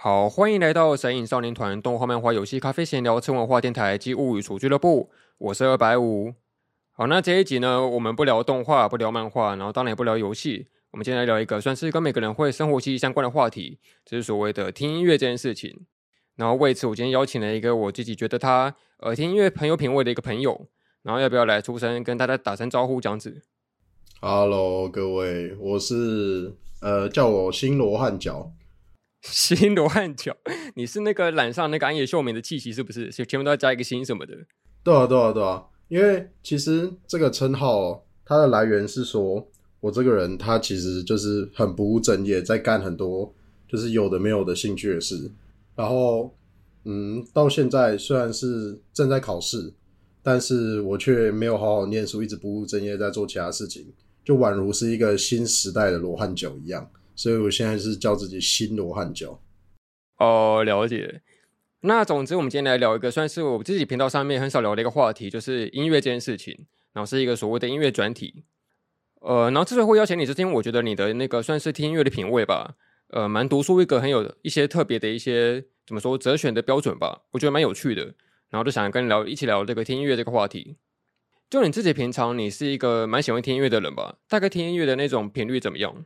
好，欢迎来到神隐少年团动画、漫画、游戏、咖啡闲聊、次文化电台及物语厨俱乐部。我是二百五。好，那这一集呢，我们不聊动画，不聊漫画，然后当然也不聊游戏。我们今天来聊一个算是跟每个人会生活息息相关的话题，就是所谓的听音乐这件事情。然后为此，我今天邀请了一个我自己觉得他呃听音乐很有品味的一个朋友。然后要不要来出声跟大家打声招呼这样子？Hello，各位，我是呃叫我新罗汉角。新罗汉脚，你是那个染上那个安野秀明的气息是不是？前面都要加一个新什么的？对啊，对啊，对啊。因为其实这个称号它的来源是说，我这个人他其实就是很不务正业，在干很多就是有的没有的兴趣的事。然后，嗯，到现在虽然是正在考试，但是我却没有好好念书，一直不务正业，在做其他事情，就宛如是一个新时代的罗汉酒一样。所以我现在是叫自己新罗汉教。哦，了解。那总之，我们今天来聊一个算是我自己频道上面很少聊的一个话题，就是音乐这件事情。然后是一个所谓的音乐专题。呃，然后之所以会邀请你，是因为我觉得你的那个算是听音乐的品味吧，呃，蛮独树一格，很有一些特别的一些怎么说择选的标准吧，我觉得蛮有趣的。然后就想跟你聊，一起聊这个听音乐这个话题。就你自己平常，你是一个蛮喜欢听音乐的人吧？大概听音乐的那种频率怎么样？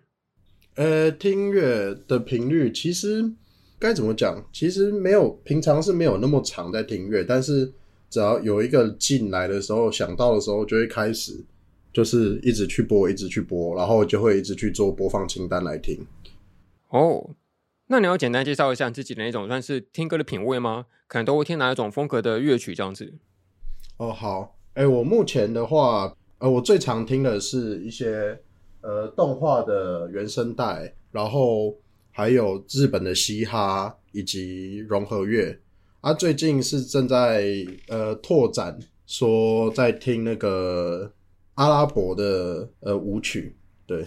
呃，听音乐的频率其实该怎么讲？其实没有，平常是没有那么长在听音乐，但是只要有一个进来的时候，想到的时候就会开始，就是一直去播，一直去播，然后就会一直去做播放清单来听。哦，那你要简单介绍一下自己的那种算是听歌的品味吗？可能都会听哪一种风格的乐曲这样子？哦，好，哎，我目前的话，呃，我最常听的是一些。呃，动画的原声带，然后还有日本的嘻哈以及融合乐。啊，最近是正在呃拓展，说在听那个阿拉伯的呃舞曲。对，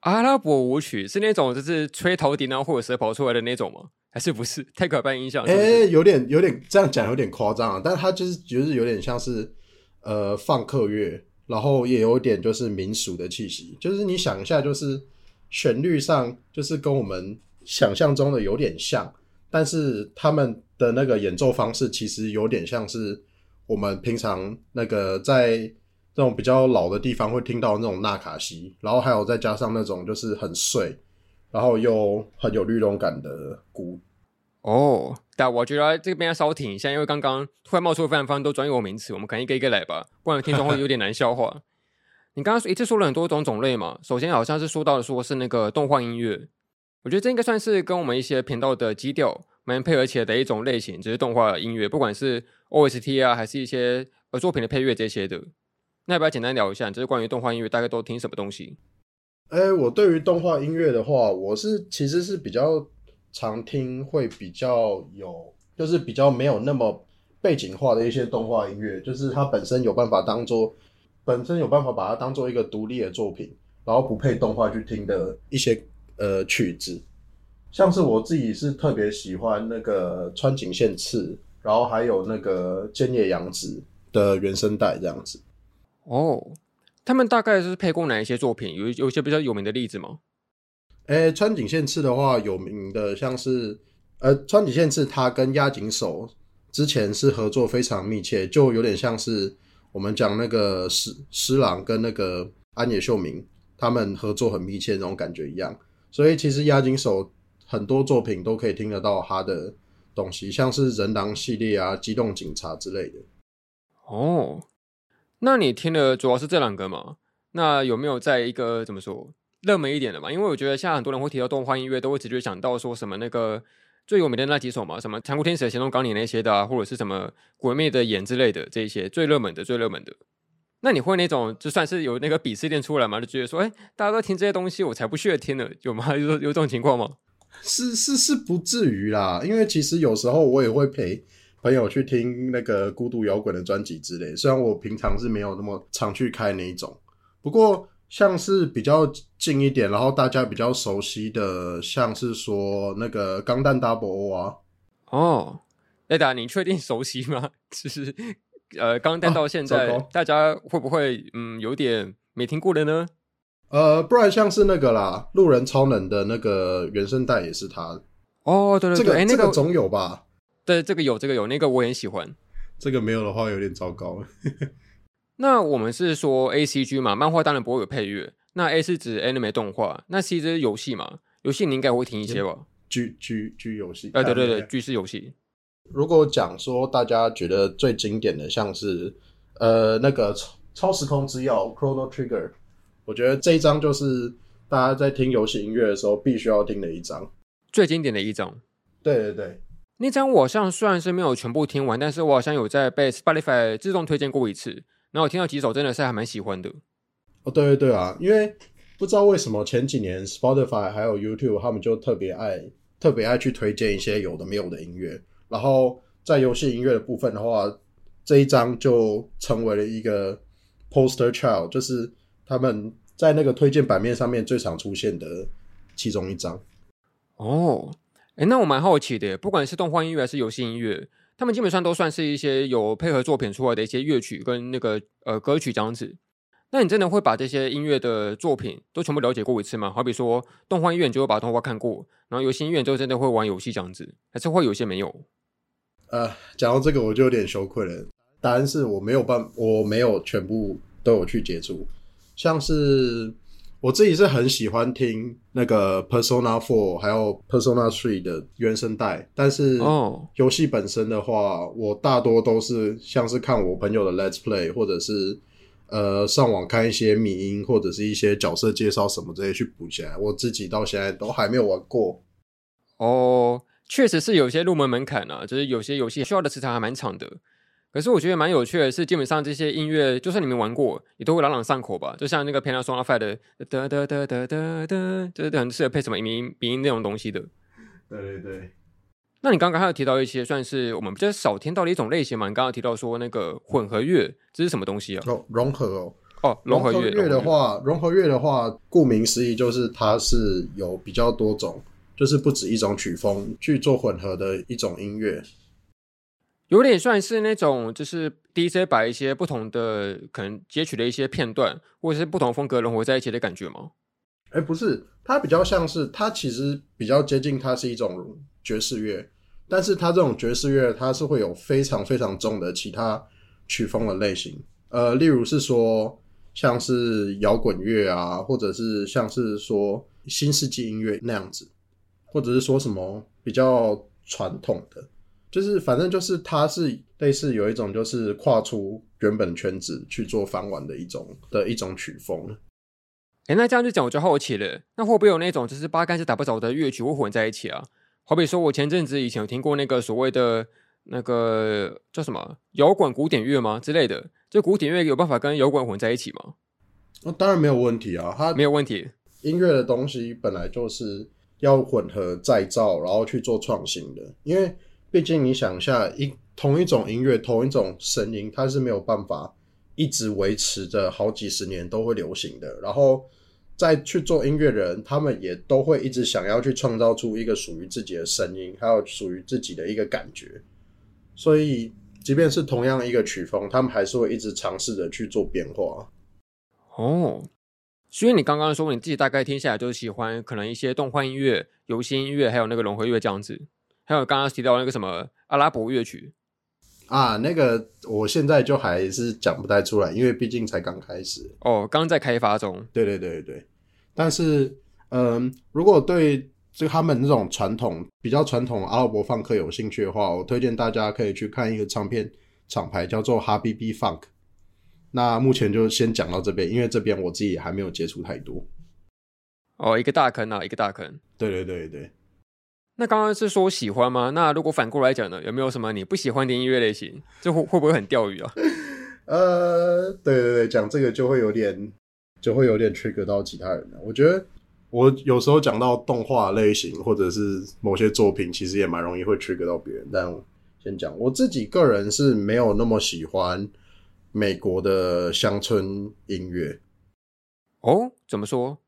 阿拉伯舞曲是那种就是吹头顶然后或者蛇跑出来的那种吗？还是不是？太刻板印象。哎、欸，有点有点这样讲有点夸张啊，但是它就是就是有点像是呃放克乐。然后也有点就是民俗的气息，就是你想一下，就是旋律上就是跟我们想象中的有点像，但是他们的那个演奏方式其实有点像是我们平常那个在这种比较老的地方会听到那种纳卡西，然后还有再加上那种就是很碎，然后又很有律动感的鼓。哦，但我觉得这边要稍停一下，因为刚刚突然冒出非常非常多专有名词，我们可能一个一个来吧，不然听众会有点难消化。你刚刚一次说了很多种种类嘛，首先好像是说到的说是那个动画音乐，我觉得这应该算是跟我们一些频道的基调蛮配合起来的一种类型，就是动画音乐，不管是 OST 啊，还是一些呃作品的配乐这些的。那要不要简单聊一下，就是关于动画音乐大概都听什么东西？哎、我对于动画音乐的话，我是其实是比较。常听会比较有，就是比较没有那么背景化的一些动画音乐，就是它本身有办法当做，本身有办法把它当做一个独立的作品，然后不配动画去听的一些呃曲子，像是我自己是特别喜欢那个川井宪次，然后还有那个菅野洋子的原声带这样子。哦，他们大概是配过哪一些作品？有有一些比较有名的例子吗？诶、川井宪次的话，有名的像是，呃，川井宪次他跟押井守之前是合作非常密切，就有点像是我们讲那个施施琅跟那个安野秀明他们合作很密切那种感觉一样。所以其实押井守很多作品都可以听得到他的东西，像是人狼系列啊、机动警察之类的。哦，那你听的主要是这两个吗？那有没有在一个怎么说？热门一点的嘛，因为我觉得现在很多人会提到动画音乐，都会直接想到说什么那个最有名的那几首嘛，什么《残酷天使的行动纲领》那些的啊，或者是什么《鬼灭的眼》之类的这一些最热门的、最热门的。那你会那种就算是有那个鄙视链出来嘛，就觉得说，哎，大家都听这些东西，我才不屑听呢，有吗？有有这种情况吗？是是是不至于啦，因为其实有时候我也会陪朋友去听那个孤独摇滚的专辑之类，虽然我平常是没有那么常去开那一种，不过。像是比较近一点，然后大家比较熟悉的，像是说那个《钢弹 Double O》啊。哦，雷达，你确定熟悉吗？就是呃，钢弹到现在，啊、大家会不会嗯有点没听过的呢？呃，不然像是那个啦，《路人超能》的那个原声带也是他。哦，对对对，这个、欸、那个总有吧？对，这个有，这个有，那个我也很喜欢。这个没有的话有点糟糕。那我们是说 A C G 嘛，漫画当然不会有配乐。那 A 是指 anime 动画，那 C 是游戏嘛？游戏你应该会听一些吧？G G G 游戏，哎，对对对，G 是游戏。如果讲说大家觉得最经典的，像是呃那个超超时空之钥 Chrono Trigger，我觉得这一张就是大家在听游戏音乐的时候必须要听的一张，最经典的一张。对对对。那张我好像虽然是没有全部听完，但是我好像有在被 Spotify 自动推荐过一次，然后我听到几首真的是还蛮喜欢的。哦，对对对啊，因为不知道为什么前几年 Spotify 还有 YouTube 他们就特别爱特别爱去推荐一些有的没有的音乐，然后在游戏音乐的部分的话，这一张就成为了一个 Poster Child，就是他们在那个推荐版面上面最常出现的其中一张。哦。哎，那我蛮好奇的，不管是动画音乐还是游戏音乐，他们基本上都算是一些有配合作品出来的一些乐曲跟那个呃歌曲这样子。那你真的会把这些音乐的作品都全部了解过一次吗？好比说动画音乐，就会把动画看过，然后游戏音乐就真的会玩游戏这样子，还是会有些没有？呃，讲到这个我就有点羞愧了。答案是我没有办，我没有全部都有去接触，像是。我自己是很喜欢听那个 Persona Four 还有 Persona Three 的原声带，但是游戏本身的话，oh. 我大多都是像是看我朋友的 Let's Play，或者是呃上网看一些迷音或者是一些角色介绍什么这些去补起来。我自己到现在都还没有玩过。哦，确实是有些入门门槛啊，就是有些游戏需要的时长还蛮长的。可是我觉得蛮有趣的是，基本上这些音乐，就算你们玩过，也都会朗朗上口吧。就像那个5的哒哒哒哒哒哒，就是很适合配什么鼻音鼻音那种东西的。对对对。那你刚刚还有提到一些算是我们比较少听到的一种类型嘛？你刚刚提到说那个混合乐，这是什么东西啊？哦，融合哦。哦，融合乐的话，融合乐的话，顾名思义就是它是有比较多种，就是不止一种曲风去做混合的一种音乐。有点算是那种，就是 DJ 把一些不同的可能截取的一些片段，或者是不同风格融合在一起的感觉吗？哎、不是，它比较像是，它其实比较接近，它是一种爵士乐，但是它这种爵士乐，它是会有非常非常重的其他曲风的类型，呃，例如是说像是摇滚乐啊，或者是像是说新世纪音乐那样子，或者是说什么比较传统的。就是反正就是它是类似有一种就是跨出原本圈子去做翻玩的一种的一种曲风。哎、欸，那这样就讲我就好奇了，那会不会有那种就是八竿子打不着的乐曲会混在一起啊？好比说我前阵子以前有听过那个所谓的那个叫什么摇滚古典乐吗之类的？这古典乐有办法跟摇滚混在一起吗？那、哦、当然没有问题啊，它没有问题。音乐的东西本来就是要混合再造，然后去做创新的，因为。毕竟，你想一下，一同一种音乐，同一种声音，它是没有办法一直维持着好几十年都会流行的。然后，再去做音乐人，他们也都会一直想要去创造出一个属于自己的声音，还有属于自己的一个感觉。所以，即便是同样一个曲风，他们还是会一直尝试着去做变化。哦，所以你刚刚说你自己大概听下来就是喜欢可能一些动画音乐、游戏音乐，还有那个融合乐这样子。还有刚刚提到那个什么阿拉伯乐曲啊，那个我现在就还是讲不太出来，因为毕竟才刚开始哦，刚在开发中。对对对对，但是嗯，如果对就他们那种传统比较传统阿拉伯放克有兴趣的话，我推荐大家可以去看一个唱片厂牌叫做 Habibi Funk。那目前就先讲到这边，因为这边我自己也还没有接触太多。哦，一个大坑啊，一个大坑。对对对对。那刚刚是说喜欢吗？那如果反过来讲呢？有没有什么你不喜欢的音乐类型？这会会不会很钓鱼啊？呃，对对对，讲这个就会有点，就会有点 trigger 到其他人了。我觉得我有时候讲到动画类型或者是某些作品，其实也蛮容易会 trigger 到别人。但先讲我自己个人是没有那么喜欢美国的乡村音乐。哦，怎么说？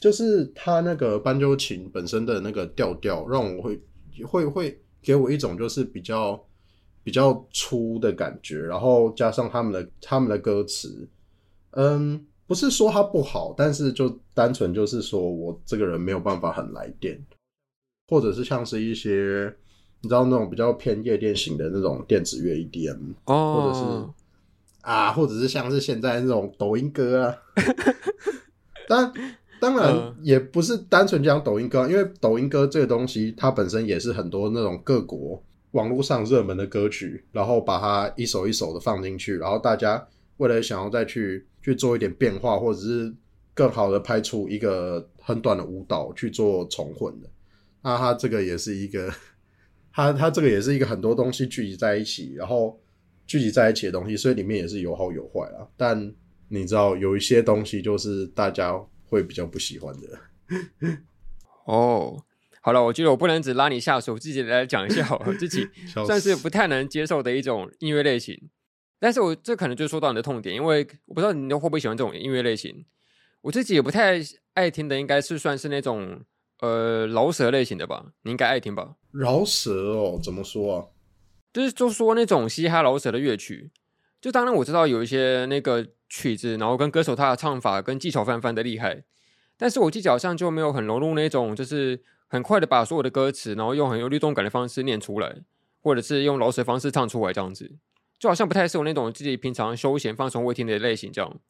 就是他那个斑鸠琴本身的那个调调，让我会会会给我一种就是比较比较粗的感觉，然后加上他们的他们的歌词，嗯，不是说他不好，但是就单纯就是说我这个人没有办法很来电。或者是像是一些你知道那种比较偏夜店型的那种电子乐 EDM，哦，或者是啊，或者是像是现在那种抖音歌啊。当当然也不是单纯讲抖音歌，因为抖音歌这个东西它本身也是很多那种各国网络上热门的歌曲，然后把它一首一首的放进去，然后大家为了想要再去去做一点变化，或者是。更好的拍出一个很短的舞蹈去做重混的，那它这个也是一个，它它这个也是一个很多东西聚集在一起，然后聚集在一起的东西，所以里面也是有好有坏啊。但你知道有一些东西就是大家会比较不喜欢的。哦，好了，我觉得我不能只拉你下水，我自己来讲一下 我自己算是不太能接受的一种音乐类型。但是我这可能就说到你的痛点，因为我不知道你会不会喜欢这种音乐类型。我自己也不太爱听的，应该是算是那种呃饶舌类型的吧？你应该爱听吧？饶舌哦，怎么说啊？就是就说那种嘻哈饶舌的乐曲。就当然我知道有一些那个曲子，然后跟歌手他的唱法跟技巧非常的厉害，但是我技巧上就没有很融入那种，就是很快的把所有的歌词，然后用很有律动感的方式念出来，或者是用饶舌方式唱出来这样子，就好像不太适合那种自己平常休闲放松会听的类型这样。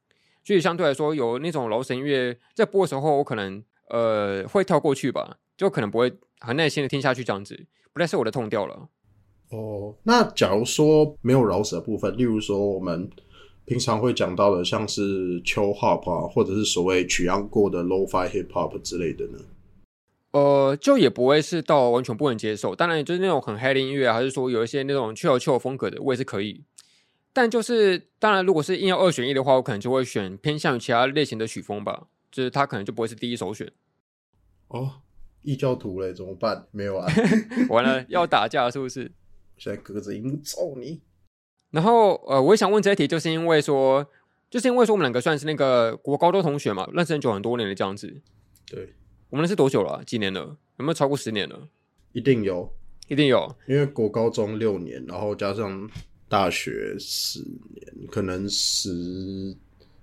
所以相对来说，有那种饶舌音乐在播的时候，我可能呃会跳过去吧，就可能不会很耐心的听下去这样子，不太是我的痛调了。哦，那假如说没有饶舌部分，例如说我们平常会讲到的，像是 Chill Hop 啊，或者是所谓取样过的 Lo-Fi Hip Hop 之类的呢？呃，就也不会是到完全不能接受。当然，就是那种很嗨的音乐啊，还是说有一些那种 Chill Chill 风格的，我也是可以。但就是，当然，如果是硬要二选一的话，我可能就会选偏向于其他类型的曲风吧。就是他可能就不会是第一首选。哦，异教徒嘞，怎么办？没有啊，完了，要打架是不是？现在鸽子一定揍你。然后，呃，我也想问这一题，就是因为说，就是因为说我们两个算是那个国高中同学嘛，认识很久很多年的这样子。对，我们认识多久了啊？几年了？有没有超过十年了？一定有，一定有，因为国高中六年，然后加上。大学十年，可能十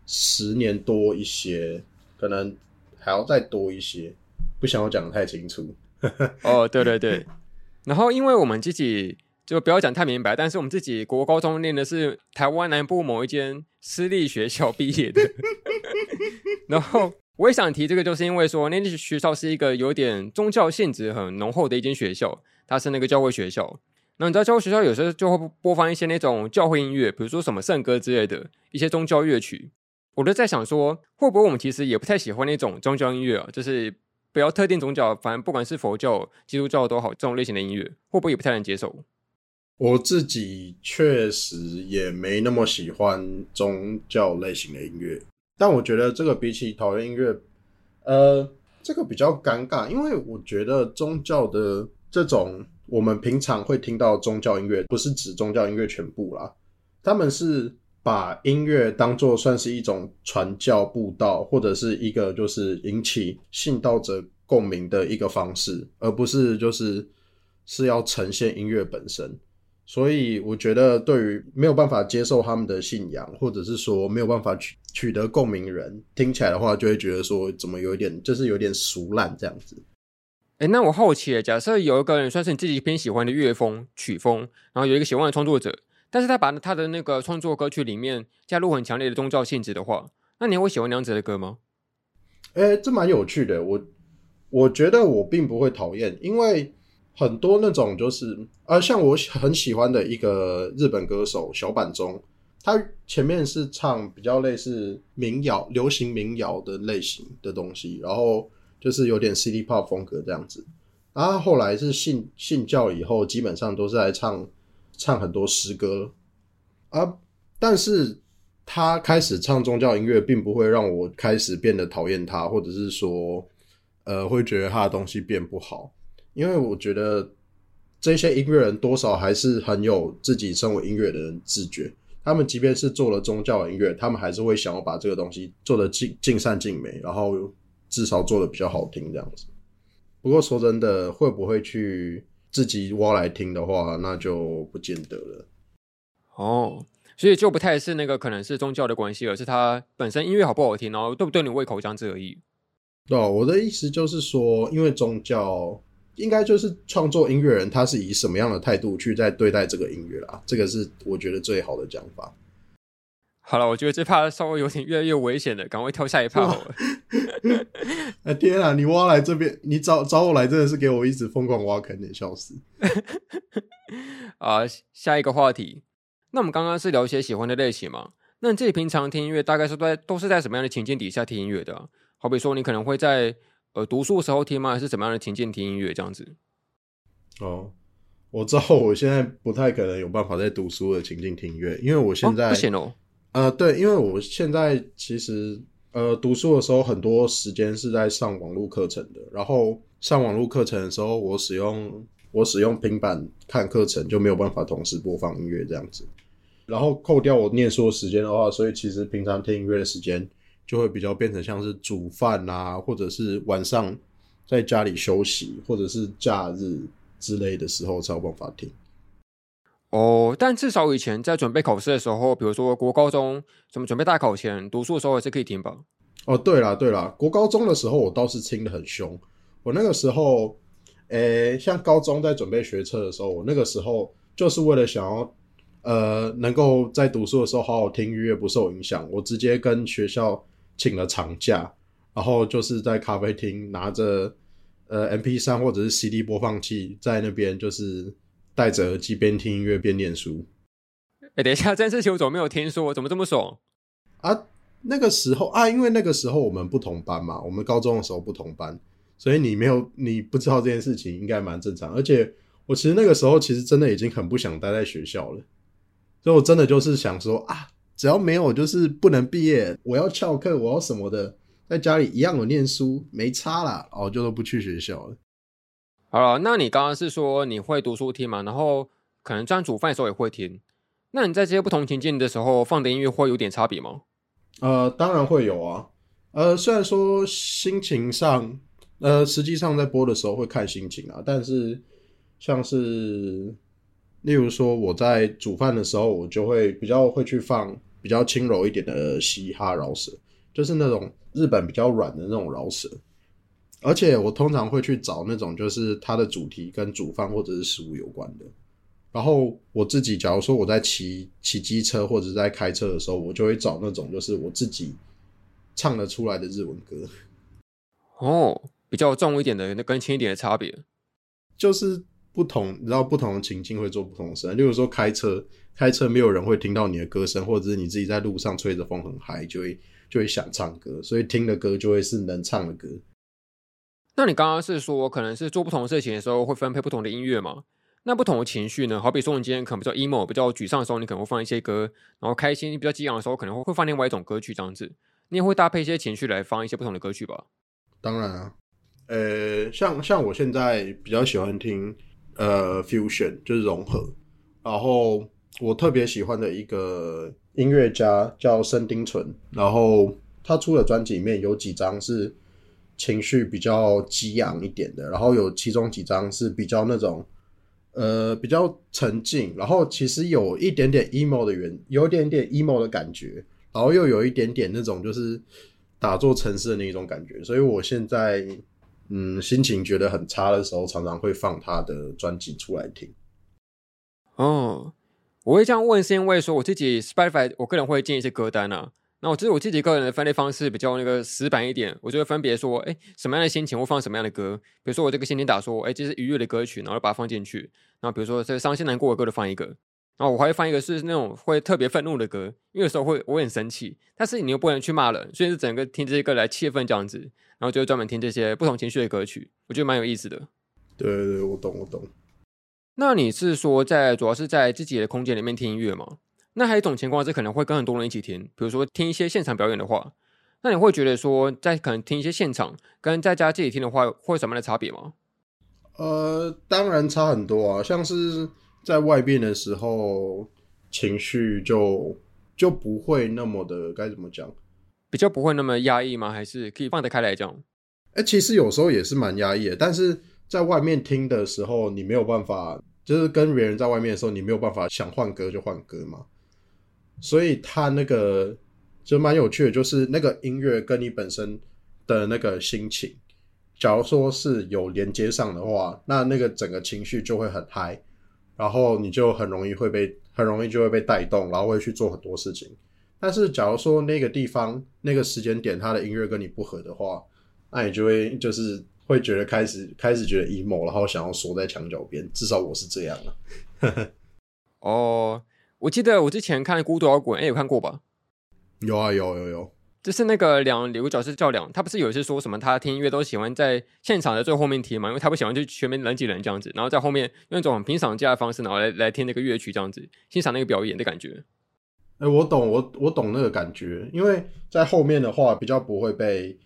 十年多一些，可能还要再多一些，不想要讲的太清楚。哦，对对对，然后因为我们自己就不要讲太明白，但是我们自己国高中念的是台湾南部某一间私立学校毕业的，然后我也想提这个，就是因为说那间学校是一个有点宗教性质很浓厚的一间学校，它是那个教会学校。那你知道教会学校有时候就会播放一些那种教会音乐，比如说什么圣歌之类的一些宗教乐曲。我就在想说，会不会我们其实也不太喜欢那种宗教音乐啊？就是不要特定宗教，反正不管是佛教、基督教都好，这种类型的音乐会不会也不太能接受？我自己确实也没那么喜欢宗教类型的音乐，但我觉得这个比起讨厌音乐，呃，这个比较尴尬，因为我觉得宗教的这种。我们平常会听到宗教音乐，不是指宗教音乐全部啦，他们是把音乐当作算是一种传教布道，或者是一个就是引起信道者共鸣的一个方式，而不是就是是要呈现音乐本身。所以我觉得，对于没有办法接受他们的信仰，或者是说没有办法取取得共鸣人，听起来的话，就会觉得说怎么有点就是有点俗烂这样子。哎，那我好奇，假设有一个人算是你自己偏喜欢的乐风曲风，然后有一个喜欢的创作者，但是他把他的那个创作歌曲里面加入很强烈的宗教性质的话，那你会喜欢那样子的歌吗？哎，这蛮有趣的。我我觉得我并不会讨厌，因为很多那种就是啊，像我很喜欢的一个日本歌手小坂中，他前面是唱比较类似民谣、流行民谣的类型的东西，然后。就是有点 City Pop 风格这样子，然后后来是信信教以后，基本上都是来唱唱很多诗歌啊。但是他开始唱宗教音乐，并不会让我开始变得讨厌他，或者是说，呃，会觉得他的东西变不好。因为我觉得这些音乐人多少还是很有自己身为音乐的人自觉。他们即便是做了宗教音乐，他们还是会想要把这个东西做得尽尽善尽美，然后。至少做的比较好听这样子，不过说真的，会不会去自己挖来听的话，那就不见得了。哦，所以就不太是那个可能是宗教的关系，而是他本身音乐好不好听，然后对不对你胃口这样子而已。对，我的意思就是说，因为宗教应该就是创作音乐人他是以什么样的态度去在对待这个音乐啦，这个是我觉得最好的讲法。好了，我觉得这趴稍微有点越来越危险了，赶快跳下一趴好了。哎天啊，你挖来这边，你找找我来真的是给我一直疯狂挖坑，你笑死。啊，下一个话题，那我们刚刚是聊一些喜欢的类型嘛？那你自己平常听音乐，大概是在都是在什么样的情境底下听音乐的啊？好比说，你可能会在呃读书的时候听吗？还是怎么样的情境听音乐这样子？哦，我知道我现在不太可能有办法在读书的情境听音乐，因为我现在、哦、不行哦。呃，对，因为我现在其实呃读书的时候，很多时间是在上网络课程的。然后上网络课程的时候，我使用我使用平板看课程，就没有办法同时播放音乐这样子。然后扣掉我念书的时间的话，所以其实平常听音乐的时间就会比较变成像是煮饭啊，或者是晚上在家里休息，或者是假日之类的时候才有办法听。哦，但至少以前在准备考试的时候，比如说国高中什么准备大考前读书的时候，还是可以听吧。哦，对啦对啦，国高中的时候我倒是听得很凶。我那个时候，诶，像高中在准备学测的时候，我那个时候就是为了想要，呃，能够在读书的时候好好听音乐不受影响，我直接跟学校请了长假，然后就是在咖啡厅拿着呃 M P 三或者是 CD 播放器在那边就是。戴着耳机边听音乐边念书。等一下，这件事情我怎么没有听说？怎么这么爽啊？那个时候啊，因为那个时候我们不同班嘛，我们高中的时候不同班，所以你没有，你不知道这件事情应该蛮正常。而且我其实那个时候其实真的已经很不想待在学校了，所以我真的就是想说啊，只要没有就是不能毕业，我要翘课，我要什么的，在家里一样有念书，没差啦，哦，就都不去学校了。好了，那你刚刚是说你会读书听嘛？然后可能这样煮饭的时候也会听。那你在这些不同情境的时候放的音乐会有点差别吗？呃，当然会有啊。呃，虽然说心情上，呃，实际上在播的时候会看心情啊，但是像是例如说我在煮饭的时候，我就会比较会去放比较轻柔一点的嘻哈饶舌，就是那种日本比较软的那种饶舌。而且我通常会去找那种，就是它的主题跟煮饭或者是食物有关的。然后我自己，假如说我在骑骑机车或者在开车的时候，我就会找那种就是我自己唱得出来的日文歌。哦，比较重一点的，那跟轻一点的差别，就是不同，你知道不同的情境会做不同的事。例如说开车，开车没有人会听到你的歌声，或者是你自己在路上吹着风很嗨，就会就会想唱歌，所以听的歌就会是能唱的歌。那你刚刚是说，可能是做不同的事情的时候会分配不同的音乐嘛？那不同的情绪呢？好比说，你今天可能比较 emo、比较沮丧的时候，你可能会放一些歌；然后开心、比较激昂的时候，可能会会放另外一种歌曲这样子。你也会搭配一些情绪来放一些不同的歌曲吧？当然啊，呃，像像我现在比较喜欢听呃 fusion，就是融合。然后我特别喜欢的一个音乐家叫深町纯，然后他出的专辑里面有几张是。情绪比较激昂一点的，然后有其中几张是比较那种，呃，比较沉静，然后其实有一点点 emo 的原，有一点点 emo 的感觉，然后又有一点点那种就是打坐沉思的那种感觉，所以我现在嗯心情觉得很差的时候，常常会放他的专辑出来听。哦，我会这样问是因为说我自己 Spotify 我个人会建一些歌单啊。那我其实我自己个人的分类方式比较那个死板一点，我就会分别说，哎，什么样的心情会放什么样的歌。比如说我这个心情打说，哎，这是愉悦的歌曲，然后把它放进去。然后比如说这伤心难过的歌就放一个。然后我还会放一个是那种会特别愤怒的歌，因为有时候会我会很生气，但是你又不能去骂人，所以是整个听这些歌来气氛这样子。然后就会专门听这些不同情绪的歌曲，我觉得蛮有意思的。对对对，我懂我懂。那你是说在主要是在自己的空间里面听音乐吗？那还有一种情况是可能会跟很多人一起听，比如说听一些现场表演的话，那你会觉得说在可能听一些现场跟在家自己听的话，会有什么样的差别吗？呃，当然差很多啊，像是在外边的时候，情绪就就不会那么的该怎么讲，比较不会那么压抑吗？还是可以放得开来讲？哎、欸，其实有时候也是蛮压抑的，但是在外面听的时候，你没有办法，就是跟别人在外面的时候，你没有办法想换歌就换歌嘛。所以他那个就蛮有趣的，就是那个音乐跟你本身的那个心情，假如说是有连接上的话，那那个整个情绪就会很嗨，然后你就很容易会被很容易就会被带动，然后会去做很多事情。但是假如说那个地方那个时间点它的音乐跟你不合的话，那你就会就是会觉得开始开始觉得 emo，然后想要缩在墙角边。至少我是这样了。哦，我记得我之前看《孤独摇滚》，哎，有看过吧？有啊，有有有。就是那个两有个角色叫两，他不是有一次说什么他听音乐都喜欢在现场的最后面听嘛，因为他不喜欢就全面人挤人这样子，然后在后面用一种很平常价的方式，然后来来听那个乐曲这样子，欣赏那个表演的感觉。哎、欸，我懂，我我懂那个感觉，因为在后面的话比较不会被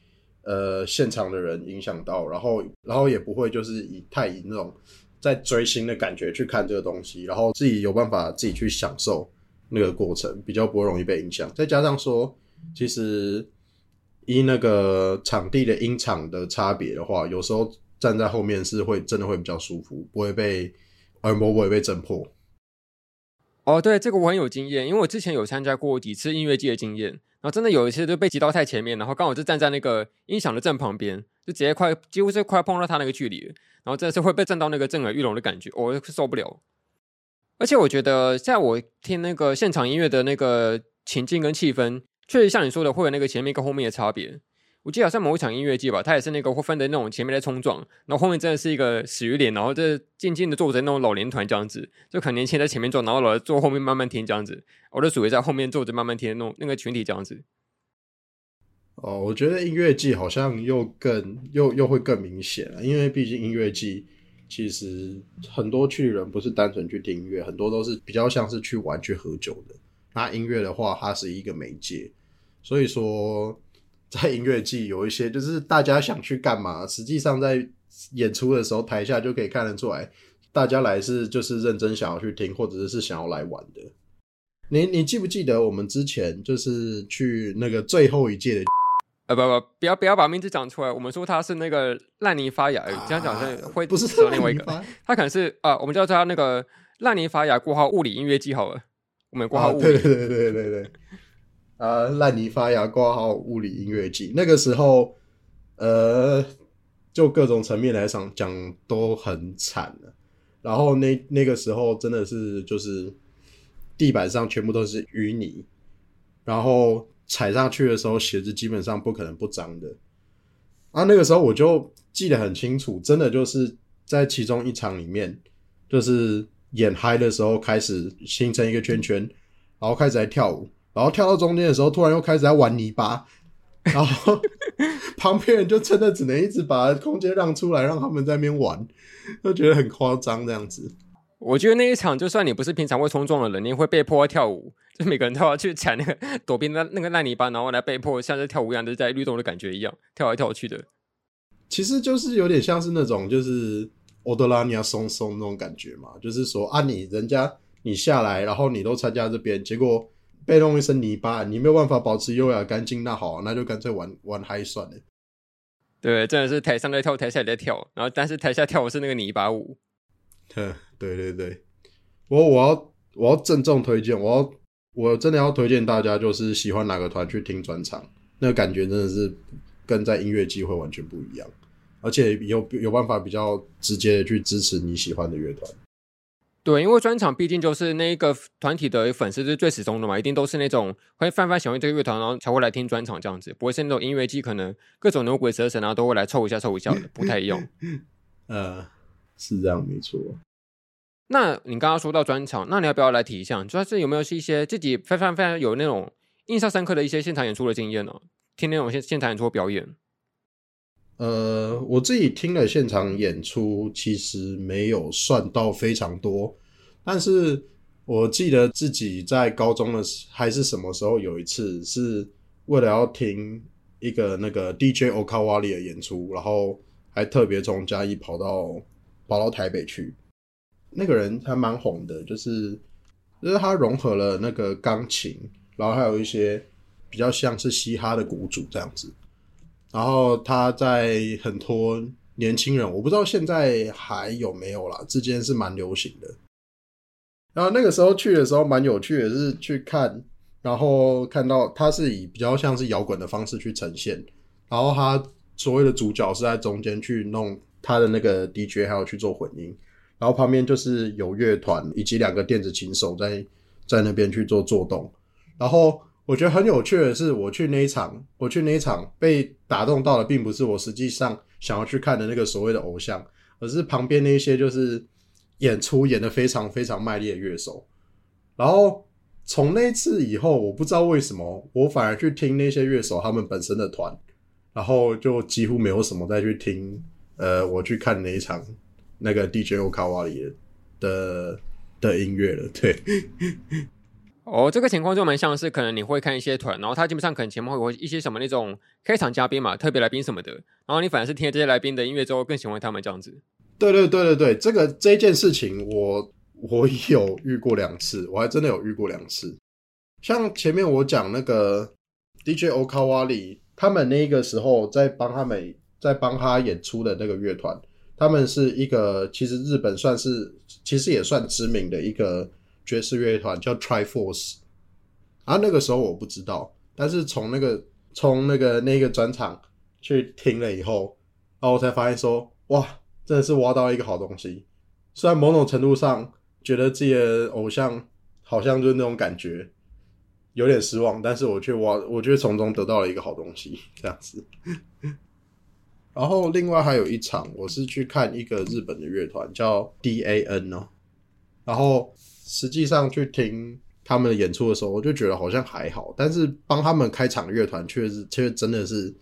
呃现场的人影响到，然后然后也不会就是以太以那种在追星的感觉去看这个东西，然后自己有办法自己去享受那个过程，比较不会容易被影响，再加上说。其实，依那个场地的音场的差别的话，有时候站在后面是会真的会比较舒服，不会被耳膜不会被震破。哦，对，这个我很有经验，因为我之前有参加过几次音乐祭的经验，然后真的有一次就被挤到太前面，然后刚好就站在那个音响的正旁边，就直接快几乎是快碰到他那个距离，然后真的是会被震到那个震耳欲聋的感觉，我受不了。而且我觉得，在我听那个现场音乐的那个情境跟气氛。确实像你说的，会有那个前面跟后面的差别。我记得好像某一场音乐季吧，它也是那个会分的那种前面在冲撞，然后后面真的是一个死鱼脸，然后这静静的坐着那种老年团这样子，就可能年轻在前面坐，然后老人坐后面慢慢听这样子。我就属于在后面坐着慢慢听那种那个群体这样子。哦，我觉得音乐季好像又更又又会更明显了，因为毕竟音乐季其实很多去的人不是单纯去听音乐，很多都是比较像是去玩去喝酒的。那音乐的话，它是一个媒介。所以说，在音乐季有一些 就是大家想去干嘛，实际上在演出的时候，台下就可以看得出来，大家来是就是认真想要去听，或者是想要来玩的。你你记不记得我们之前就是去那个最后一届的？呃不不，不要不要把名字讲出来。我们说他是那个烂泥发芽，这样讲是会不是另外一个，他可能是啊，我们叫他那个烂泥发芽过号物理音乐季好了，我们过号物理。对对对对对对。啊，烂泥发芽挂号物理音乐季，那个时候，呃，就各种层面来讲讲都很惨了。然后那那个时候真的是就是地板上全部都是淤泥，然后踩上去的时候鞋子基本上不可能不脏的。啊，那个时候我就记得很清楚，真的就是在其中一场里面，就是演嗨的时候开始形成一个圈圈，然后开始在跳舞。然后跳到中间的时候，突然又开始在玩泥巴，然后旁边人就真的只能一直把空间让出来，让他们在那边玩，就觉得很夸张这样子。我觉得那一场，就算你不是平常会冲撞的人，你会被迫跳舞，就每个人都要去踩那个躲避那那个烂泥巴，然后来被迫像是跳舞一样，就是在律动的感觉一样，跳来跳去的。其实就是有点像是那种就是欧德拉尼亚松松那种感觉嘛，就是说啊，你人家你下来，然后你都参加这边，结果。被弄一身泥巴，你没有办法保持优雅干净，那好，那就干脆玩玩嗨算了。对，真的是台上在跳，台下也在跳，然后但是台下跳的是那个泥巴舞。哼对对对，我我要我要郑重推荐，我要我真的要推荐大家，就是喜欢哪个团去听专场，那个感觉真的是跟在音乐机会完全不一样，而且有有办法比较直接的去支持你喜欢的乐团。对，因为专场毕竟就是那一个团体的粉丝是最始终的嘛，一定都是那种会泛泛喜欢这个乐团，然后才会来听专场这样子，不会是那种音乐季可能各种牛鬼蛇神啊都会来凑一下凑一下的，不太一样。呃，是这样没错。那你刚刚说到专场，那你要不要来提一下？主要是有没有是一些自己非常非常有那种印象深刻的一些现场演出的经验呢？听那种现现场演出表演。呃，我自己听了现场演出，其实没有算到非常多，但是我记得自己在高中的时还是什么时候有一次，是为了要听一个那个 DJ Okawali 的演出，然后还特别从嘉义跑到跑到台北去。那个人还蛮红的，就是就是他融合了那个钢琴，然后还有一些比较像是嘻哈的鼓组这样子。然后他在很多年轻人，我不知道现在还有没有啦，之间是蛮流行的。然后那个时候去的时候蛮有趣的，是去看，然后看到他是以比较像是摇滚的方式去呈现，然后他所谓的主角是在中间去弄他的那个 DJ，还有去做混音，然后旁边就是有乐团以及两个电子琴手在在那边去做做动。然后我觉得很有趣的是，我去那一场，我去那一场被打动到的，并不是我实际上想要去看的那个所谓的偶像，而是旁边那些就是演出演的非常非常卖力的乐手。然后从那次以后，我不知道为什么，我反而去听那些乐手他们本身的团。然后就几乎没有什么再去听，呃，我去看那一场那个 DJ Okawari 的的音乐了。对，哦，这个情况就蛮像是，可能你会看一些团，然后他基本上可能前面会有一些什么那种开场嘉宾嘛，特别来宾什么的，然后你反而是听了这些来宾的音乐之后更喜欢他们这样子。对对对对对，这个这件事情我我有遇过两次，我还真的有遇过两次。像前面我讲那个 DJ Okawari。他们那个时候在帮他们在帮他演出的那个乐团，他们是一个其实日本算是其实也算知名的一个爵士乐团，叫 Triforce。啊，那个时候我不知道，但是从那个从那个那个专场去听了以后，然后我才发现说，哇，真的是挖到一个好东西。虽然某种程度上觉得自己的偶像好像就是那种感觉。有点失望，但是我却挖，我却从中得到了一个好东西，这样子。然后另外还有一场，我是去看一个日本的乐团叫 DAN 哦。然后实际上去听他们的演出的时候，我就觉得好像还好，但是帮他们开场乐团却是却真的是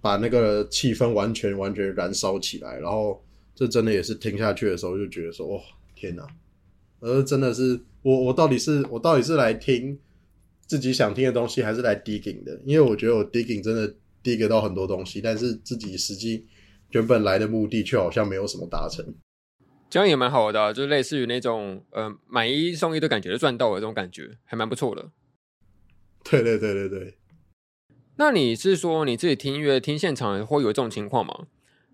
把那个气氛完全完全燃烧起来。然后这真的也是听下去的时候就觉得说，哇，天哪！而真的是我我到底是我到底是来听。自己想听的东西还是来 digging 的，因为我觉得我 digging 真的 dig 到很多东西，但是自己实际原本来的目的却好像没有什么达成。这样也蛮好的啊，就是类似于那种呃买一送一的感觉，赚到了这种感觉，还蛮不错的。对对对对对。那你是说你自己听音乐听现场会有这种情况吗？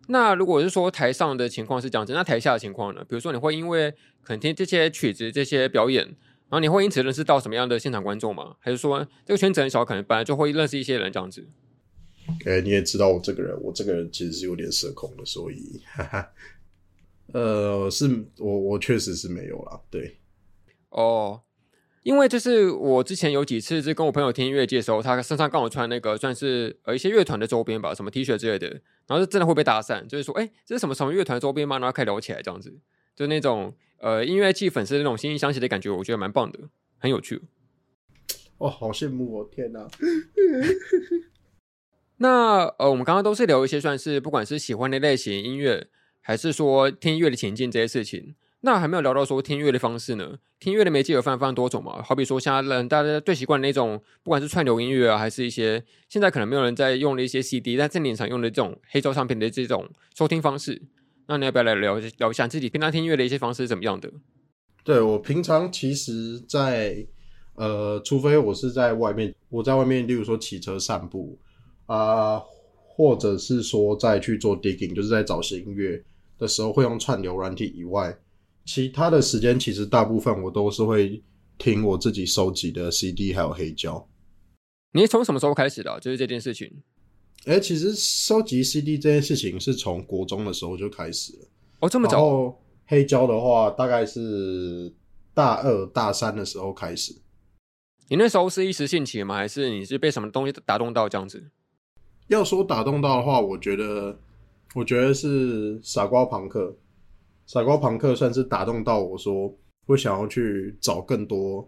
那如果是说台上的情况是这样子，那台下的情况呢？比如说你会因为可能听这些曲子、这些表演。然后你会因此认识到什么样的现场观众吗？还是说这个圈子很小，可能本来就会认识一些人这样子？哎，你也知道我这个人，我这个人其实是有点社恐的，所以，哈哈，呃，是我我确实是没有啦，对。哦，因为就是我之前有几次是跟我朋友听音乐节的时候，他身上刚好穿那个算是呃一些乐团的周边吧，什么 T 恤之类的，然后就真的会被搭讪，就是说，哎，这是什么什么乐团周边吗？然后开始聊起来这样子，就那种。呃，音乐气粉丝那种惺惺相惜的感觉，我觉得蛮棒的，很有趣。哦，好羡慕哦！天哪。那呃，我们刚刚都是聊一些算是不管是喜欢的类型音乐，还是说听音乐的情境这些事情。那还没有聊到说听音乐的方式呢？听音乐的媒介有非常非常多种嘛。好比说，现在人大家最习惯那种，不管是串流音乐啊，还是一些现在可能没有人在用的一些 CD，但在年场用的这种黑胶唱片的这种收听方式。那你要不要来聊聊一下自己平常听音乐的一些方式是怎么样的？对，我平常其实在，呃，除非我是在外面，我在外面，例如说骑车散步啊、或者是说在去做 digging，就是在找新音乐的时候会用串流软体以外，其他的时间其实大部分我都是会听我自己收集的 CD 还有黑胶。你从什么时候开始的、啊？就是这件事情。哎、欸，其实收集 CD 这件事情是从国中的时候就开始了。哦，这么早。然后黑胶的话，大概是大二大三的时候开始。你那时候是一时兴起吗？还是你是被什么东西打动到这样子？要说打动到的话，我觉得，我觉得是傻瓜朋克。傻瓜朋克算是打动到我说，我想要去找更多。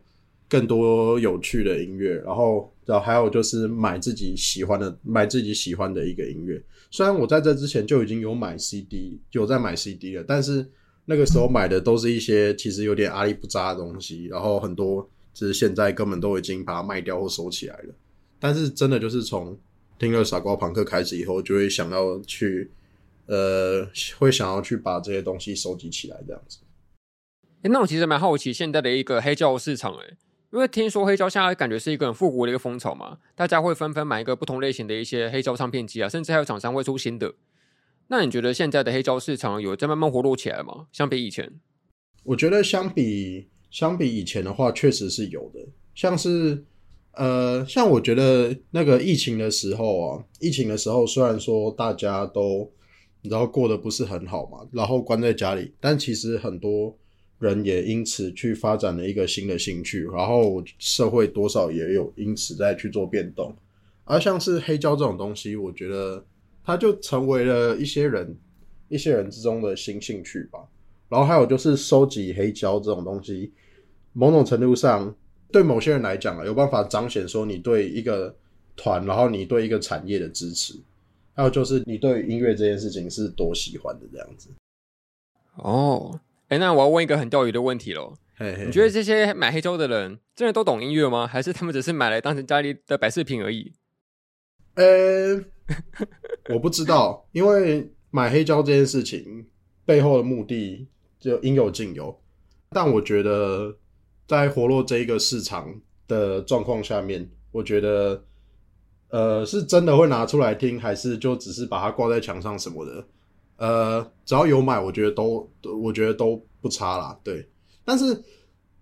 更多有趣的音乐，然后，然后还有就是买自己喜欢的，买自己喜欢的一个音乐。虽然我在这之前就已经有买 CD，有在买 CD 了，但是那个时候买的都是一些其实有点阿里不扎的东西，然后很多就是现在根本都已经把它卖掉或收起来了。但是真的就是从听了傻瓜朋克开始以后，就会想要去，呃，会想要去把这些东西收集起来这样子。诶，那我其实蛮好奇现在的一个黑胶市场，哎。因为听说黑胶现在感觉是一个很复古的一个风潮嘛，大家会纷纷买一个不同类型的一些黑胶唱片机啊，甚至还有厂商会出新的。那你觉得现在的黑胶市场有在慢慢活络起来吗？相比以前？我觉得相比相比以前的话，确实是有的。像是呃，像我觉得那个疫情的时候啊，疫情的时候虽然说大家都你知道过得不是很好嘛，然后关在家里，但其实很多人也因此去发展了一个新的兴趣，然后社会多少也有因此在去做变动。而像是黑胶这种东西，我觉得它就成为了一些人一些人之中的新兴趣吧。然后还有就是收集黑胶这种东西，某种程度上对某些人来讲啊，有办法彰显说你对一个团，然后你对一个产业的支持，还有就是你对音乐这件事情是多喜欢的这样子。哦，哎，那我要问一个很钓鱼的问题喽。你觉得这些买黑胶的人真的都懂音乐吗？还是他们只是买来当成家里的摆饰品而已？呃、欸，我不知道，因为买黑胶这件事情背后的目的就应有尽有。但我觉得，在活络这一个市场的状况下面，我觉得，呃，是真的会拿出来听，还是就只是把它挂在墙上什么的？呃，只要有买，我觉得都，我觉得都不差啦。对，但是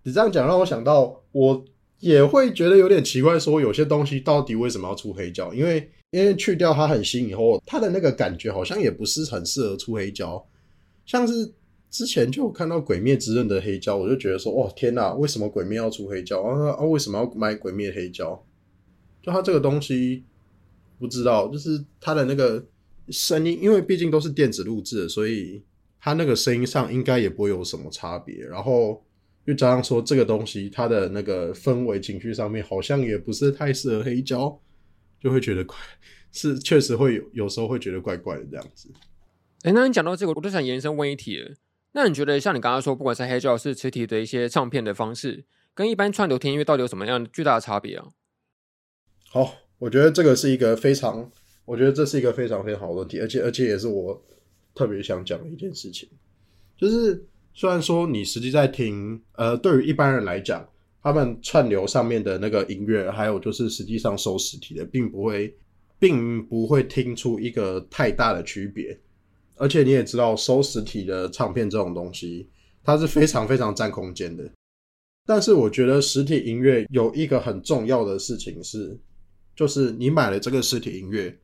你这样讲让我想到我。也会觉得有点奇怪，说有些东西到底为什么要出黑胶？因为因为去掉它很新以后，它的那个感觉好像也不是很适合出黑胶。像是之前就看到《鬼灭之刃》的黑胶，我就觉得说，哦天哪，为什么《鬼灭》要出黑胶啊？啊，为什么要买《鬼灭》黑胶？就它这个东西，不知道，就是它的那个声音，因为毕竟都是电子录制的，所以它那个声音上应该也不会有什么差别。然后。又加上说这个东西，它的那个氛围情绪上面好像也不是太适合黑胶，就会觉得怪，是确实会有有时候会觉得怪怪的这样子。哎、那你讲到这个，我都想延伸问一题了。那你觉得像你刚刚说，不管是黑胶是磁体的一些唱片的方式，跟一般串流听音乐到底有什么样巨大的差别啊？好，我觉得这个是一个非常，我觉得这是一个非常非常好的问题，而且而且也是我特别想讲的一件事情，就是。虽然说你实际在听，呃，对于一般人来讲，他们串流上面的那个音乐，还有就是实际上收实体的，并不会，并不会听出一个太大的区别。而且你也知道，收实体的唱片这种东西，它是非常非常占空间的。但是我觉得实体音乐有一个很重要的事情是，就是你买了这个实体音乐，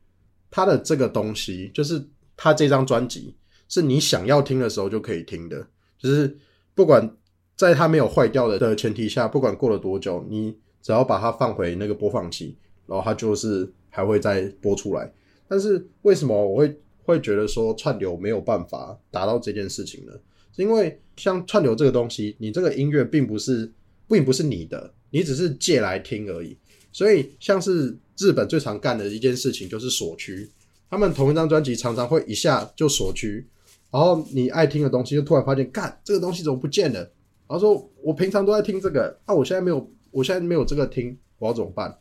它的这个东西，就是它这张专辑，是你想要听的时候就可以听的。就是不管在它没有坏掉的的前提下，不管过了多久，你只要把它放回那个播放器，然后它就是还会再播出来。但是为什么我会会觉得说串流没有办法达到这件事情呢？是因为像串流这个东西，你这个音乐并不是并不是你的，你只是借来听而已。所以像是日本最常干的一件事情就是锁区，他们同一张专辑常常会一下就锁区。然后你爱听的东西，就突然发现，干这个东西怎么不见了？然后说，我平常都在听这个，啊，我现在没有，我现在没有这个听，我要怎么办？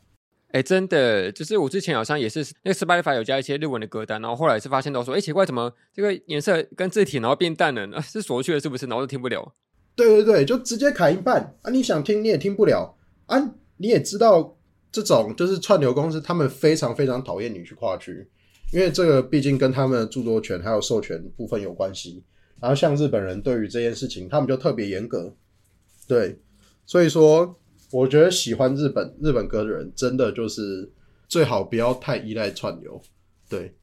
哎，真的，就是我之前好像也是那个 Spotify 有加一些日文的歌单，然后后来是发现到说，哎，奇怪，怎么这个颜色跟字体然后变淡了？啊，是锁去了是不是？然后就听不了。对对对，就直接砍一半啊！你想听你也听不了啊！你也知道这种就是串流公司，他们非常非常讨厌你去跨区。因为这个毕竟跟他们的著作权还有授权部分有关系，然后像日本人对于这件事情，他们就特别严格，对，所以说我觉得喜欢日本日本歌的人，真的就是最好不要太依赖串流，对，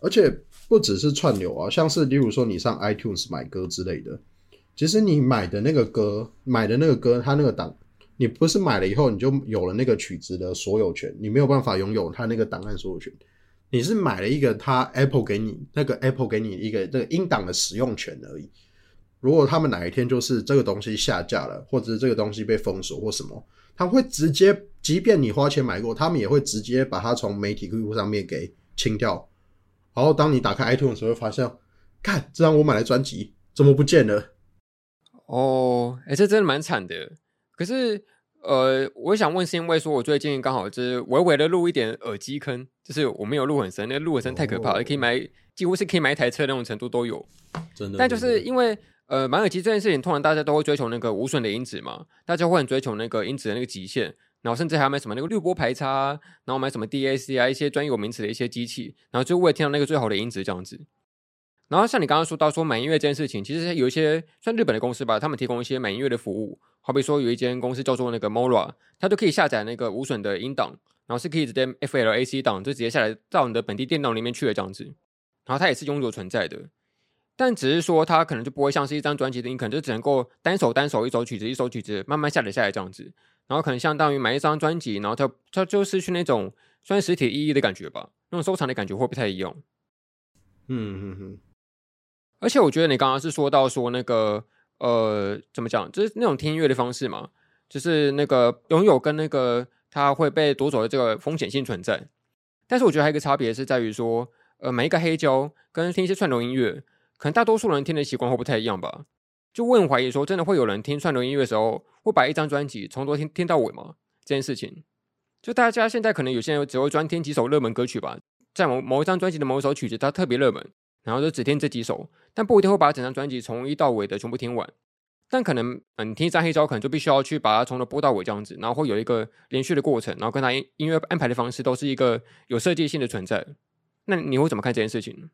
而且不只是串流啊，像是例如说你上 iTunes 买歌之类的，其实你买的那个歌，买的那个歌，它那个档，你不是买了以后你就有了那个曲子的所有权，你没有办法拥有它那个档案所有权。你是买了一个他 Apple 给你那个 Apple 给你一个那个音档的使用权而已。如果他们哪一天就是这个东西下架了，或者是这个东西被封锁或什么，他会直接，即便你花钱买过，他们也会直接把它从媒体库上面给清掉。然后当你打开 iTunes 时候，发现，看这张我买的专辑怎么不见了？哦，哎，这真的蛮惨的。可是。呃，我想问，是因为说我最近刚好就是微微的录一点耳机坑，就是我没有录很深，那个入很深太可怕了，可以买几乎是可以买一台车那种程度都有。真的。但就是因为呃买耳机这件事情，通常大家都会追求那个无损的音质嘛，大家会很追求那个音质的那个极限，然后甚至还要买什么那个滤波排插，然后买什么 DAC 啊一些专有名词的一些机器，然后就为了听到那个最好的音质这样子。然后像你刚刚说到说买音乐这件事情，其实有一些像日本的公司吧，他们提供一些买音乐的服务。好比说有一间公司叫做那个 Mora，它就可以下载那个无损的音档，然后是可以直接 FLAC 档就直接下来到你的本地电脑里面去的这样子。然后它也是永久存在的，但只是说它可能就不会像是一张专辑的，你可能就只能够单首单首一首曲子一首曲子慢慢下载下来这样子。然后可能相当于买一张专辑，然后它它就失去那种算实体意义的感觉吧，那种收藏的感觉会不太一样。嗯嗯嗯。而且我觉得你刚刚是说到说那个呃，怎么讲，就是那种听音乐的方式嘛，就是那个拥有跟那个它会被夺走的这个风险性存在。但是我觉得还有一个差别是在于说，呃，买一个黑胶跟听一些串流音乐，可能大多数人听的习惯会不太一样吧。就我很怀疑说，真的会有人听串流音乐的时候，会把一张专辑从头听听到尾吗？这件事情，就大家现在可能有些人只会专听几首热门歌曲吧，在某某一张专辑的某一首曲子它特别热门。然后就只听这几首，但不一定会把整张专辑从一到尾的全部听完。但可能，嗯，听一张黑胶，可能就必须要去把它从头播到尾这样子，然后会有一个连续的过程，然后跟它音音乐安排的方式都是一个有设计性的存在。那你会怎么看这件事情？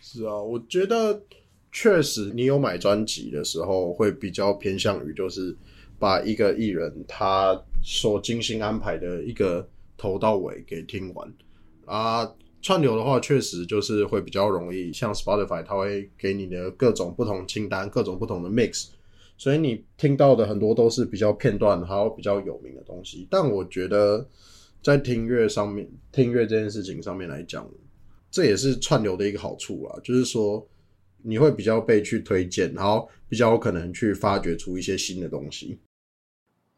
是啊，我觉得确实，你有买专辑的时候，会比较偏向于就是把一个艺人他所精心安排的一个头到尾给听完啊。串流的话，确实就是会比较容易，像 Spotify，它会给你的各种不同清单，各种不同的 mix，所以你听到的很多都是比较片段，还有比较有名的东西。但我觉得，在听乐上面，听乐这件事情上面来讲，这也是串流的一个好处啦，就是说你会比较被去推荐，然后比较有可能去发掘出一些新的东西。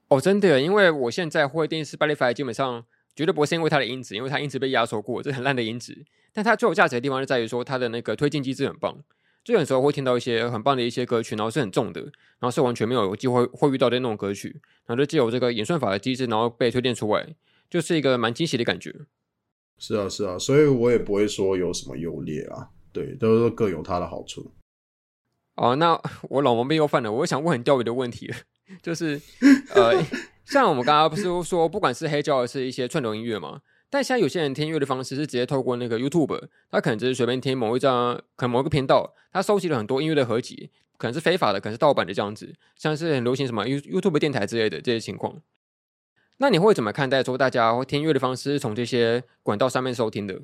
哦，真的，因为我现在会听 Spotify，基本上。绝对不会是因为它的音质，因为它音质被压缩过，这很烂的音质。但它最有价值的地方就在于说，它的那个推进机制很棒。就有时候会听到一些很棒的一些歌曲，然后是很重的，然后是完全没有机会会遇到的那种歌曲，然后就借由这个演算法的机制，然后被推荐出来，就是一个蛮惊喜的感觉。是啊，是啊，所以我也不会说有什么优劣啊，对，都是各有它的好处。哦，那 我老毛病又犯了，我想问很钓鱼的问题，就是呃。像我们刚刚不是说，不管是黑胶还是一些串流音乐嘛，但现在有些人听音乐的方式是直接透过那个 YouTube，他可能只是随便听某一张，可能某一个频道，他收集了很多音乐的合集，可能是非法的，可能是盗版的这样子，像是很流行什么 YouTube 电台之类的这些情况。那你会怎么看待说大家会听音乐的方式是从这些管道上面收听的？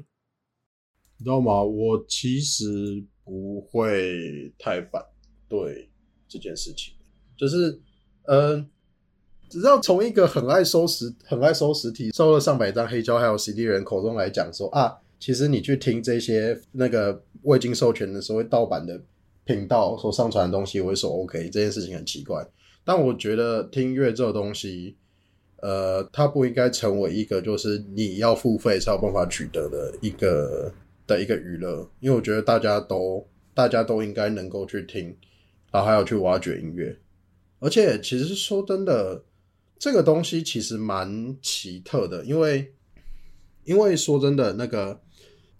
你知道吗？我其实不会太反对这件事情，就是嗯。只要从一个很爱收实、很爱收实体、收了上百张黑胶还有 CD 人口中来讲说啊，其实你去听这些那个未经授权的所谓盗版的频道所上传的东西，我会说 OK，这件事情很奇怪。但我觉得听音乐这个东西，呃，它不应该成为一个就是你要付费才有办法取得的一个的一个娱乐，因为我觉得大家都大家都应该能够去听，然后还要去挖掘音乐，而且其实说真的。这个东西其实蛮奇特的，因为因为说真的，那个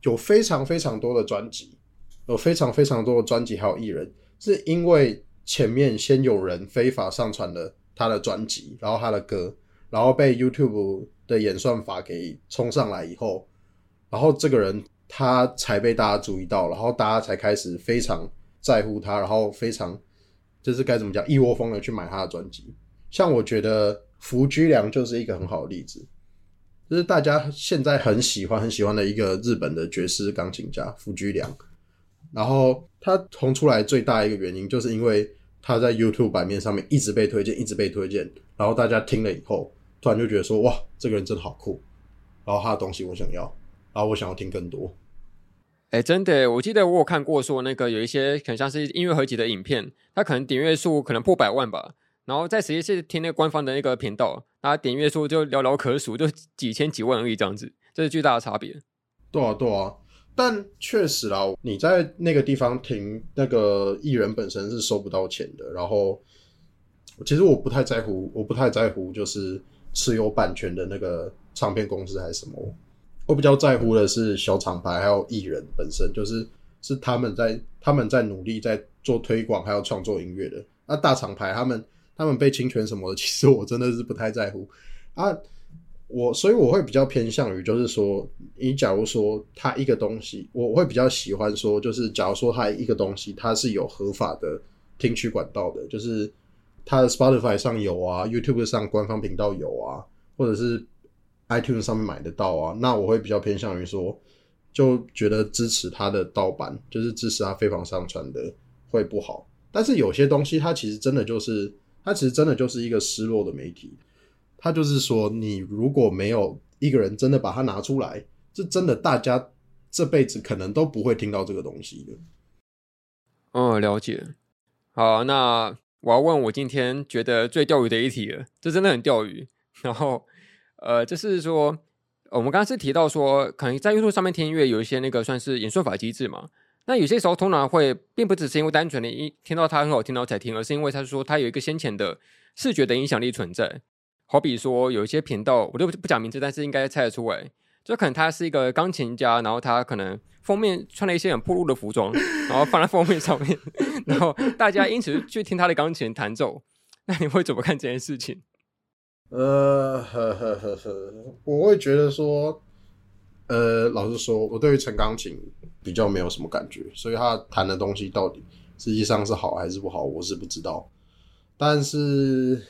有非常非常多的专辑，有非常非常多的专辑，还有艺人，是因为前面先有人非法上传了他的专辑，然后他的歌，然后被 YouTube 的演算法给冲上来以后，然后这个人他才被大家注意到，然后大家才开始非常在乎他，然后非常就是该怎么讲，一窝蜂的去买他的专辑。像我觉得。福居良就是一个很好的例子，就是大家现在很喜欢很喜欢的一个日本的爵士钢琴家福居良。然后他红出来最大一个原因，就是因为他在 YouTube 版面上面一直被推荐，一直被推荐，然后大家听了以后，突然就觉得说，哇，这个人真的好酷，然后他的东西我想要，然后我想要听更多。哎，真的，我记得我有看过说那个有一些很像是音乐合集的影片，他可能点阅数可能破百万吧。然后在实际是听那个官方的那个频道，那点阅数就寥寥可数，就几千几万而已，这样子，这是巨大的差别。对啊，对啊，但确实啦，你在那个地方听那个艺人本身是收不到钱的。然后，其实我不太在乎，我不太在乎就是持有版权的那个唱片公司还是什么。我比较在乎的是小厂牌还有艺人本身，就是是他们在他们在努力在做推广还有创作音乐的。那大厂牌他们。他们被侵权什么的，其实我真的是不太在乎啊。我所以我会比较偏向于，就是说，你假如说它一个东西，我会比较喜欢说，就是假如说它一个东西，它是有合法的听取管道的，就是它的 Spotify 上有啊，YouTube 上官方频道有啊，或者是 iTunes 上面买得到啊，那我会比较偏向于说，就觉得支持它的盗版，就是支持它非法上传的会不好。但是有些东西，它其实真的就是，它其实真的就是一个失落的媒体。它就是说，你如果没有一个人真的把它拿出来，这真的大家这辈子可能都不会听到这个东西的。嗯，了解。好，那我要问我今天觉得最钓鱼的一题了，这真的很钓鱼。然后，呃，就是说，我们刚刚是提到说，可能在 YouTube 上面听音乐有一些那个算是演算法机制嘛。那有些时候通常会，并不只是因为单纯的一听到它很好听然后才听，而是因为他说它有一个先前的视觉的影响力存在。好比说，有一些频道，我就不讲名字，但是应该猜得出来，就可能他是一个钢琴家，然后他可能封面穿了一些很暴露的服装，然后放在封面上面，然后大家因此去听他的钢琴弹奏。那你会怎么看这件事情？呃呵呵呵呵，我会觉得说，呃，老实说，我对于陈钢琴比较没有什么感觉，所以他弹的东西到底实际上是好还是不好，我是不知道。但是。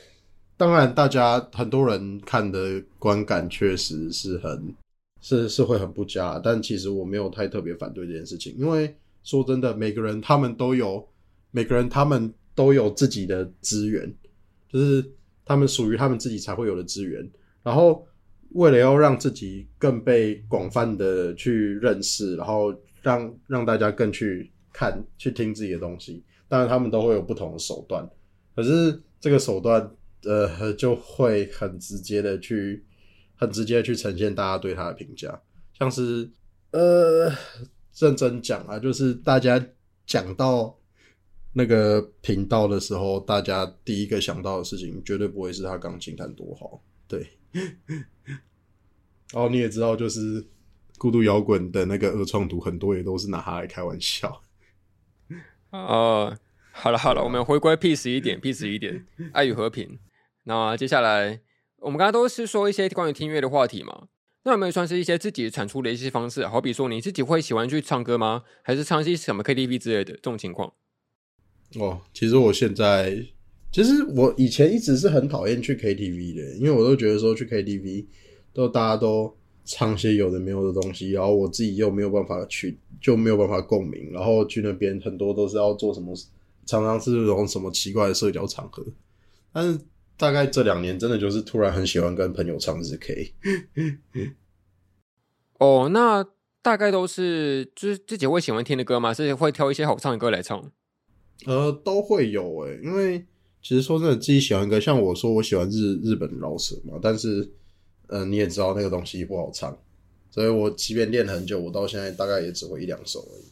当然，大家很多人看的观感确实是很 是是会很不佳，但其实我没有太特别反对这件事情，因为说真的，每个人他们都有每个人他们都有自己的资源，就是他们属于他们自己才会有的资源。然后为了要让自己更被广泛的去认识，然后让让大家更去看去听自己的东西，当然他们都会有不同的手段，可是这个手段。呃，就会很直接的去，很直接的去呈现大家对他的评价，像是呃，认真讲啊，就是大家讲到那个频道的时候，大家第一个想到的事情绝对不会是他钢琴弹多好，对。然 后你也知道，就是孤独摇滚的那个二创图，很多也都是拿它来开玩笑。哦，好了好了，我们回归 peace 一点，peace 一点，爱与和平。那接下来，我们刚刚都是说一些关于听音乐的话题嘛。那有没有算是一些自己产出的一些方式？好比说，你自己会喜欢去唱歌吗？还是唱一些什么 KTV 之类的这种情况？哦，其实我现在，其实我以前一直是很讨厌去 KTV 的，因为我都觉得说去 KTV 都大家都唱些有的没有的东西，然后我自己又没有办法去，就没有办法共鸣，然后去那边很多都是要做什么，常常是那种什么奇怪的社交场合，但是。大概这两年，真的就是突然很喜欢跟朋友唱日 K。哦，那大概都是就是自己会喜欢听的歌吗？是会挑一些好唱的歌来唱？呃，都会有诶，因为其实说真的，自己喜欢歌，像我说我喜欢日日本饶舌嘛，但是，呃，你也知道那个东西不好唱，所以我即便练很久，我到现在大概也只会一两首而已。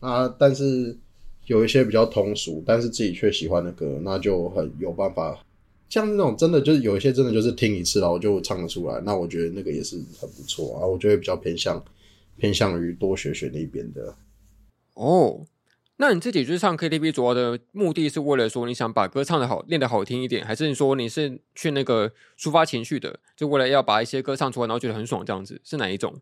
啊，但是有一些比较通俗，但是自己却喜欢的歌，那就很有办法。像那种真的就是有一些真的就是听一次然后就唱得出来，那我觉得那个也是很不错啊。我觉得比较偏向偏向于多学学那边的。哦，那你自己就是唱 KTV 主要的目的是为了说你想把歌唱的好，练得好听一点，还是你说你是去那个抒发情绪的，就为了要把一些歌唱出来，然后觉得很爽这样子，是哪一种？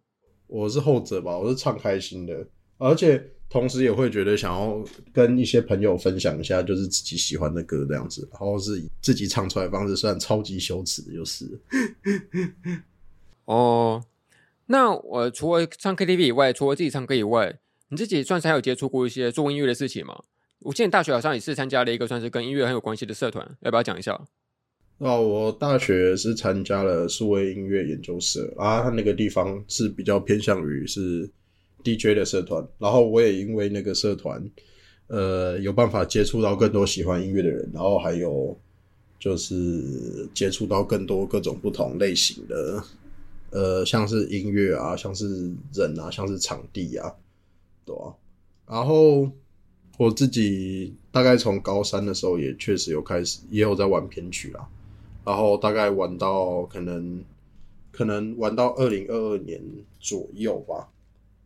我是后者吧，我是唱开心的，而且。同时也会觉得想要跟一些朋友分享一下，就是自己喜欢的歌这样子，然后是以自己唱出来的方式，算超级羞耻的，就是。哦，那我除了唱 KTV 以外，除了自己唱歌以外，你自己算是还有接触过一些做音乐的事情吗？我记得大学好像也是参加了一个算是跟音乐很有关系的社团，要不要讲一下？哦，我大学是参加了数位音乐研究社啊，它那个地方是比较偏向于是。DJ 的社团，然后我也因为那个社团，呃，有办法接触到更多喜欢音乐的人，然后还有就是接触到更多各种不同类型的，呃，像是音乐啊，像是人啊，像是场地啊，对啊。然后我自己大概从高三的时候也确实有开始，也有在玩编曲啦，然后大概玩到可能可能玩到二零二二年左右吧。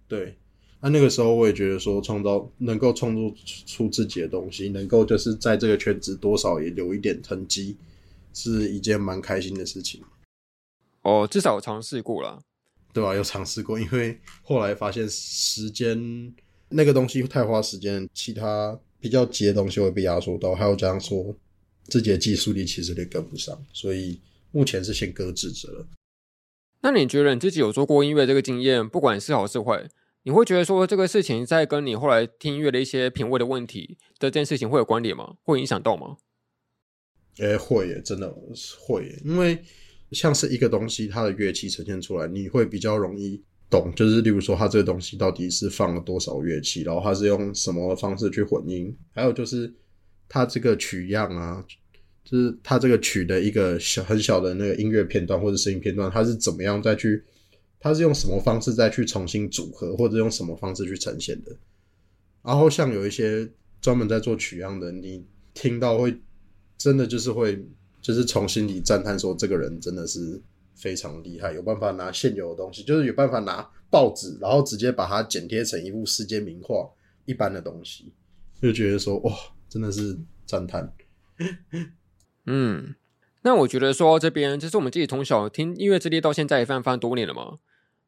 对，那那个时候我也觉得说，创造能够创作出自己的东西，能够就是在这个圈子多少也留一点痕迹，是一件蛮开心的事情。哦，至少我尝试过了，对吧、啊？有尝试过，因为后来发现时间那个东西太花时间，其他比较急的东西会被压缩到，还有这样说自己的技术力其实也跟不上，所以目前是先搁置着了。那你觉得你自己有做过音乐这个经验，不管是好是坏，你会觉得说这个事情在跟你后来听音乐的一些品味的问题的这件事情会有关联吗？会影响到吗？诶、欸，会耶，真的会耶，因为像是一个东西，它的乐器呈现出来，你会比较容易懂。就是例如说，它这个东西到底是放了多少乐器，然后它是用什么方式去混音，还有就是它这个曲样啊，就是它这个曲的一个小很小的那个音乐片段或者声音片段，它是怎么样再去，它是用什么方式再去重新组合，或者用什么方式去呈现的。然后像有一些专门在做曲样的，你听到会。真的就是会，就是从心里赞叹说，这个人真的是非常厉害，有办法拿现有的东西，就是有办法拿报纸，然后直接把它剪贴成一幅世界名画一般的东西，就觉得说，哇，真的是赞叹。嗯，那我觉得说这边，就是我们自己从小听音乐之类到现在也非常非常多年了嘛。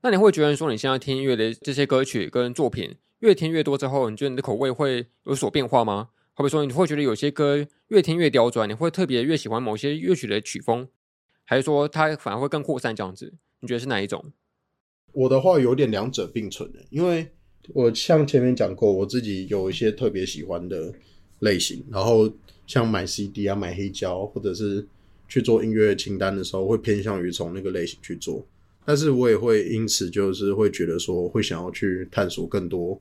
那你会觉得说，你现在听音乐的这些歌曲跟作品越听越多之后，你觉得你的口味会有所变化吗？好比说，你会觉得有些歌越听越刁钻，你会特别越喜欢某些乐曲的曲风，还是说它反而会更扩散这样子？你觉得是哪一种？我的话有点两者并存的，因为我像前面讲过，我自己有一些特别喜欢的类型，然后像买 CD 啊、买黑胶，或者是去做音乐清单的时候，会偏向于从那个类型去做。但是我也会因此就是会觉得说，会想要去探索更多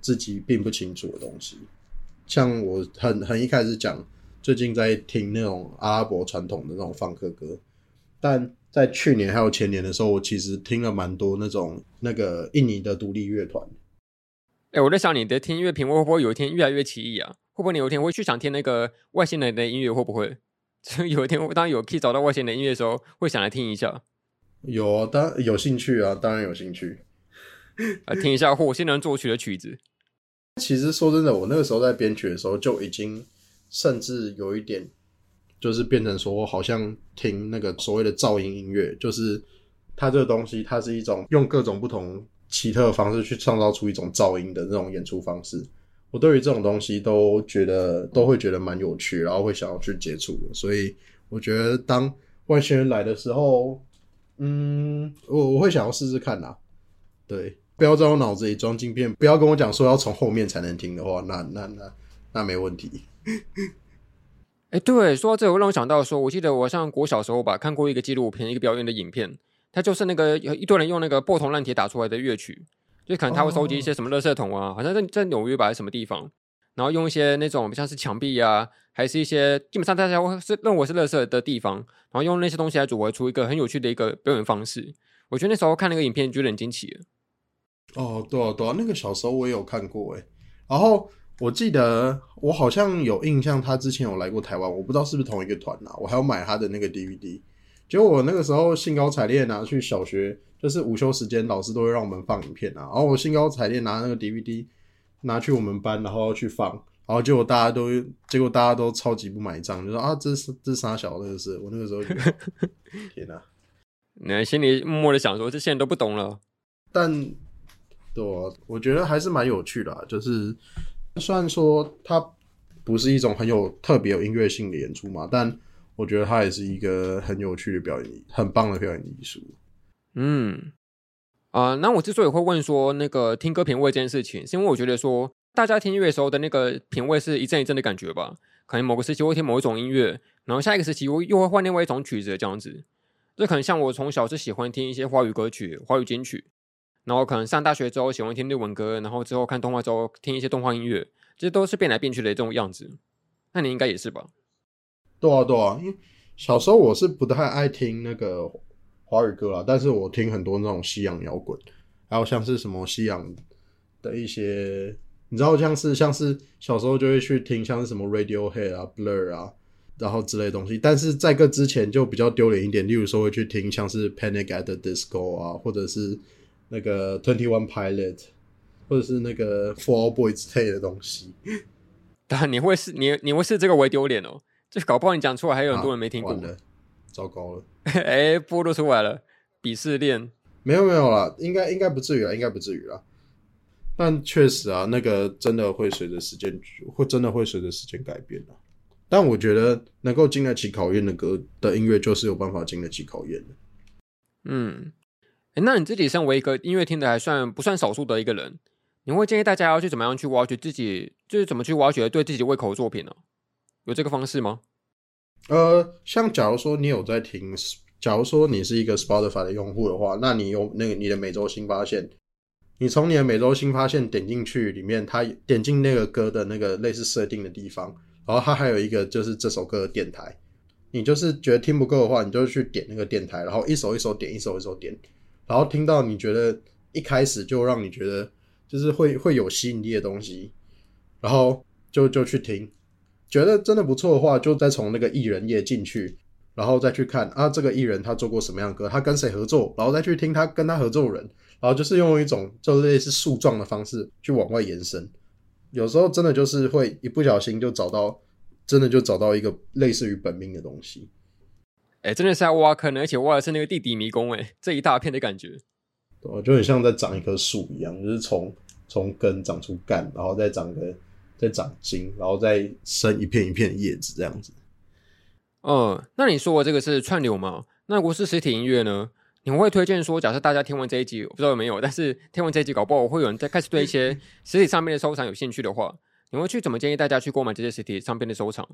自己并不清楚的东西。像我很很一开始讲，最近在听那种阿拉伯传统的那种放克歌，但在去年还有前年的时候，我其实听了蛮多那种那个印尼的独立乐团。哎、欸，我在想你的听音乐品味会不会有一天越来越奇异啊？会不会你有一天会去想听那个外星人的音乐？会不会？就有一天当有可以找到外星人的音乐的时候，会想来听一下？有啊，当然有兴趣啊，当然有兴趣。来听一下火星人作曲的曲子。其实说真的，我那个时候在编曲的时候就已经，甚至有一点，就是变成说，好像听那个所谓的噪音音乐，就是它这个东西，它是一种用各种不同奇特的方式去创造出一种噪音的那种演出方式。我对于这种东西都觉得都会觉得蛮有趣，然后会想要去接触。所以我觉得当外星人来的时候，嗯，我我会想要试试看呐，对。不要在我脑子里装镜片，不要跟我讲说要从后面才能听的话，那那那那没问题。哎、欸，对，说到这个，我让我想到说，我记得我上国小时候吧，看过一个纪录片，一个表演的影片，它就是那个有一堆人用那个破铜烂铁打出来的乐曲，就可能他会收集一些什么垃圾桶啊，好像在在纽约吧，还是什么地方，然后用一些那种像是墙壁啊，还是一些基本上大家会是认为是垃圾的地方，然后用那些东西来组合出一个很有趣的一个表演方式。我觉得那时候看那个影片，就有点惊奇。哦，对啊，对啊，那个小时候我也有看过诶。然后我记得我好像有印象，他之前有来过台湾，我不知道是不是同一个团啊。我还要买他的那个 DVD。结果我那个时候兴高采烈拿去小学，就是午休时间，老师都会让我们放影片啊。然后我兴高采烈拿那个 DVD 拿去我们班，然后去放，然后结果大家都结果大家都超级不买账，就说啊，这是这是啥小的事？我那个时候 天哪，你心里默默的想说，这些人都不懂了，但。对，我觉得还是蛮有趣的，就是虽然说它不是一种很有特别有音乐性的演出嘛，但我觉得它也是一个很有趣的表演，很棒的表演艺术。嗯，啊、那我之所以会问说那个听歌品味这件事情，是因为我觉得说大家听音乐的时候的那个品味是一阵一阵的感觉吧，可能某个时期会听某一种音乐，然后下一个时期又又会换另外一种曲子这样子。这可能像我从小是喜欢听一些华语歌曲、华语金曲。然后可能上大学之后喜欢听日文歌，然后之后看动画之后听一些动画音乐，这都是变来变去的这种样子。那你应该也是吧？对啊，对啊，因为小时候我是不太爱听那个华语歌啦，但是我听很多那种西洋摇滚，还有像是什么西洋的一些，你知道像是像是小时候就会去听像是什么 Radiohead 啊、Blur 啊，然后之类的东西。但是在这之前就比较丢脸一点，例如说会去听像是 Panic at the Disco 啊，或者是。那个 Twenty One Pilot，或者是那个 Fall Out Boy 之类的东西，但你会是你你会视这个为丢脸哦？这搞不好你讲出来还有很多人没听过，啊、糟糕了，哎，播都出来了，鄙视链？没有没有啦，应该应该不至于啊，应该不至于啦。但确实啊，那个真的会随着时间，会真的会随着时间改变的。但我觉得能够经得起考验的歌的音乐，就是有办法经得起考验的。嗯，哎，那你自己身为一个音乐听的还算不算少数的一个人，你会建议大家要去怎么样去挖掘自己，就是怎么去挖掘对自己胃口的作品呢？有这个方式吗？呃，像假如说你有在听，假如说你是一个 Spotify 的用户的话，那你有那个你的每周新发现。你从你的每周新发现点进去里面，它点进那个歌的那个类似设定的地方，然后它还有一个就是这首歌的电台。你就是觉得听不够的话，你就去点那个电台，然后一首一首点，一首一首点，然后听到你觉得一开始就让你觉得就是会会有吸引力的东西，然后就就去听，觉得真的不错的话，就再从那个艺人页进去，然后再去看啊这个艺人他做过什么样的歌，他跟谁合作，然后再去听他跟他合作人。然后就是用一种就类似树状的方式去往外延伸，有时候真的就是会一不小心就找到，真的就找到一个类似于本命的东西。哎，真的是在挖坑，而且挖的是那个地底迷宫，哎，这一大片的感觉，对，就很像在长一棵树一样，就是从从根长出干，然后再长个再长茎，然后再生一片一片的叶子这样子。嗯，那你说我这个是串流吗？那如果是实体音乐呢？你会推荐说，假设大家听完这一集，我不知道有没有，但是听完这一集，搞不好会有人在开始对一些实体唱片的收藏有兴趣的话，你会去怎么建议大家去购买这些实体唱片的收藏？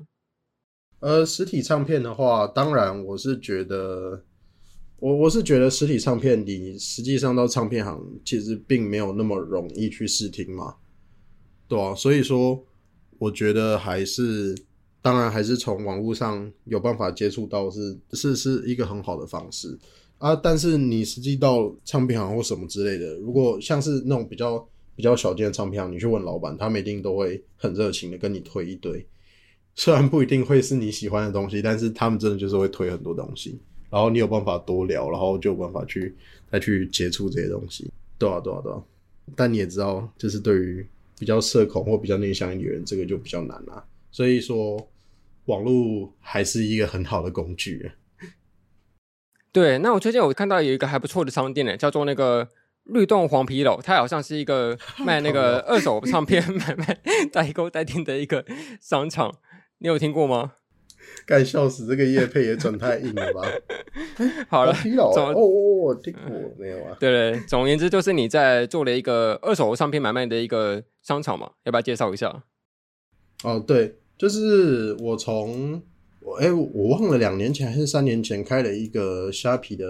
呃，实体唱片的话，当然我是觉得，我我是觉得实体唱片你实际上到唱片行其实并没有那么容易去试听嘛，对啊，所以说我觉得还是，当然还是从网络上有办法接触到是是是一个很好的方式。啊，但是你实际到唱片行或什么之类的，如果像是那种比较比较小间的唱片行，你去问老板，他们一定都会很热情的跟你推一堆，虽然不一定会是你喜欢的东西，但是他们真的就是会推很多东西，然后你有办法多聊，然后就有办法去再去接触这些东西，对啊对啊对啊，但你也知道，就是对于比较社恐或比较内向一点的人，这个就比较难啦，所以说网络还是一个很好的工具。对，那我最近我看到有一个还不错的商店呢，叫做那个律动黄皮佬，它好像是一个 卖那个二手唱片 买卖代购代订的一个商场，你有听过吗？该笑死，这个叶配也转太硬了吧？好了，黄皮佬哦，我听过没有啊？对对，总而言之就是你在做了一个二手唱片买卖的一个商场嘛，要不要介绍一下？哦，对，就是我从。哎、欸，我忘了两年前还是三年前开了一个虾皮的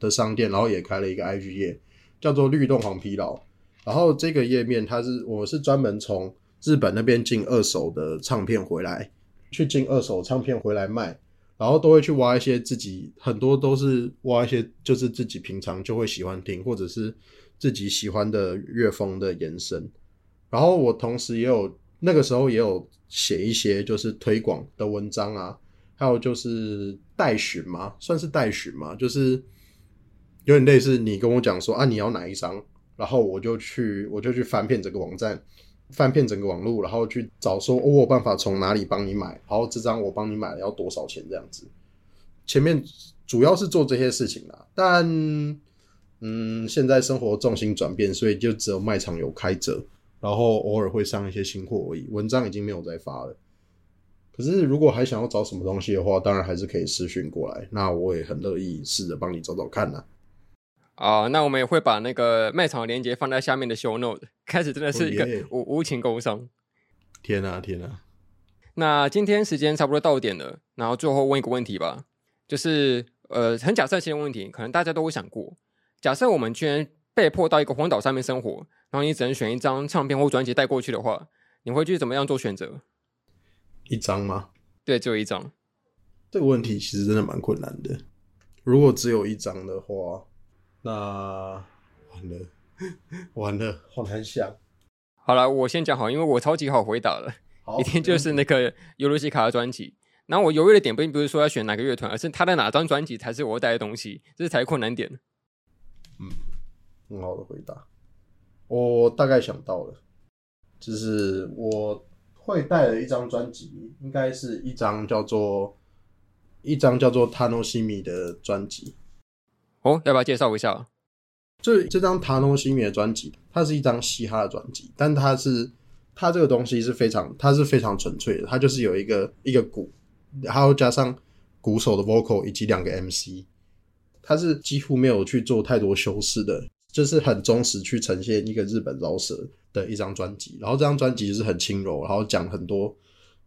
的商店，然后也开了一个 IG 页，叫做律动黄皮佬。然后这个页面它是我是专门从日本那边进二手的唱片回来，去进二手唱片回来卖，然后都会去挖一些自己很多都是挖一些就是自己平常就会喜欢听或者是自己喜欢的乐风的延伸。然后我同时也有那个时候也有写一些就是推广的文章啊。还有就是代询嘛，算是代询嘛，就是有点类似你跟我讲说啊，你要哪一张，然后我就去我就去翻遍整个网站，翻遍整个网络，然后去找说，我有办法从哪里帮你买，然后这张我帮你买了要多少钱这样子。前面主要是做这些事情啦，但嗯，现在生活重心转变，所以就只有卖场有开着，然后偶尔会上一些新货而已，文章已经没有再发了。可是，如果还想要找什么东西的话，当然还是可以私讯过来。那我也很乐意试着帮你找找看呢。啊，那我们也会把那个卖场链接放在下面的 show note。开始真的是一个无无情工商。天啊天啊！那今天时间差不多到点了，然后最后问一个问题吧，就是呃，很假设性的问题，可能大家都会想过，假设我们居然被迫到一个荒岛上面生活，然后你只能选一张唱片或专辑带过去的话，你会去怎么样做选择？一张吗？对，只有一张。这个问题其实真的蛮困难的。如果只有一张的话，那完了，完了，好难想。好了，我先讲好，因为我超级好回答了。好，一定就是那个尤露西卡的专辑。然后我犹豫的点并不是说要选哪个乐团，而是他的哪张专辑才是我带的东西，这是才困难点。嗯，很好的回答。我大概想到了，就是我。会带的一张专辑，应该是一张叫做一张叫做《塔诺西米》的专辑。哦，要不要介绍一下？这这张塔诺西米的专辑，它是一张嘻哈的专辑，但它是它这个东西是非常，它是非常纯粹的，它就是有一个一个鼓，还有加上鼓手的 vocal 以及两个 MC，它是几乎没有去做太多修饰的，就是很忠实去呈现一个日本饶舌的一张专辑。然后这张专辑就是很轻柔，然后讲很多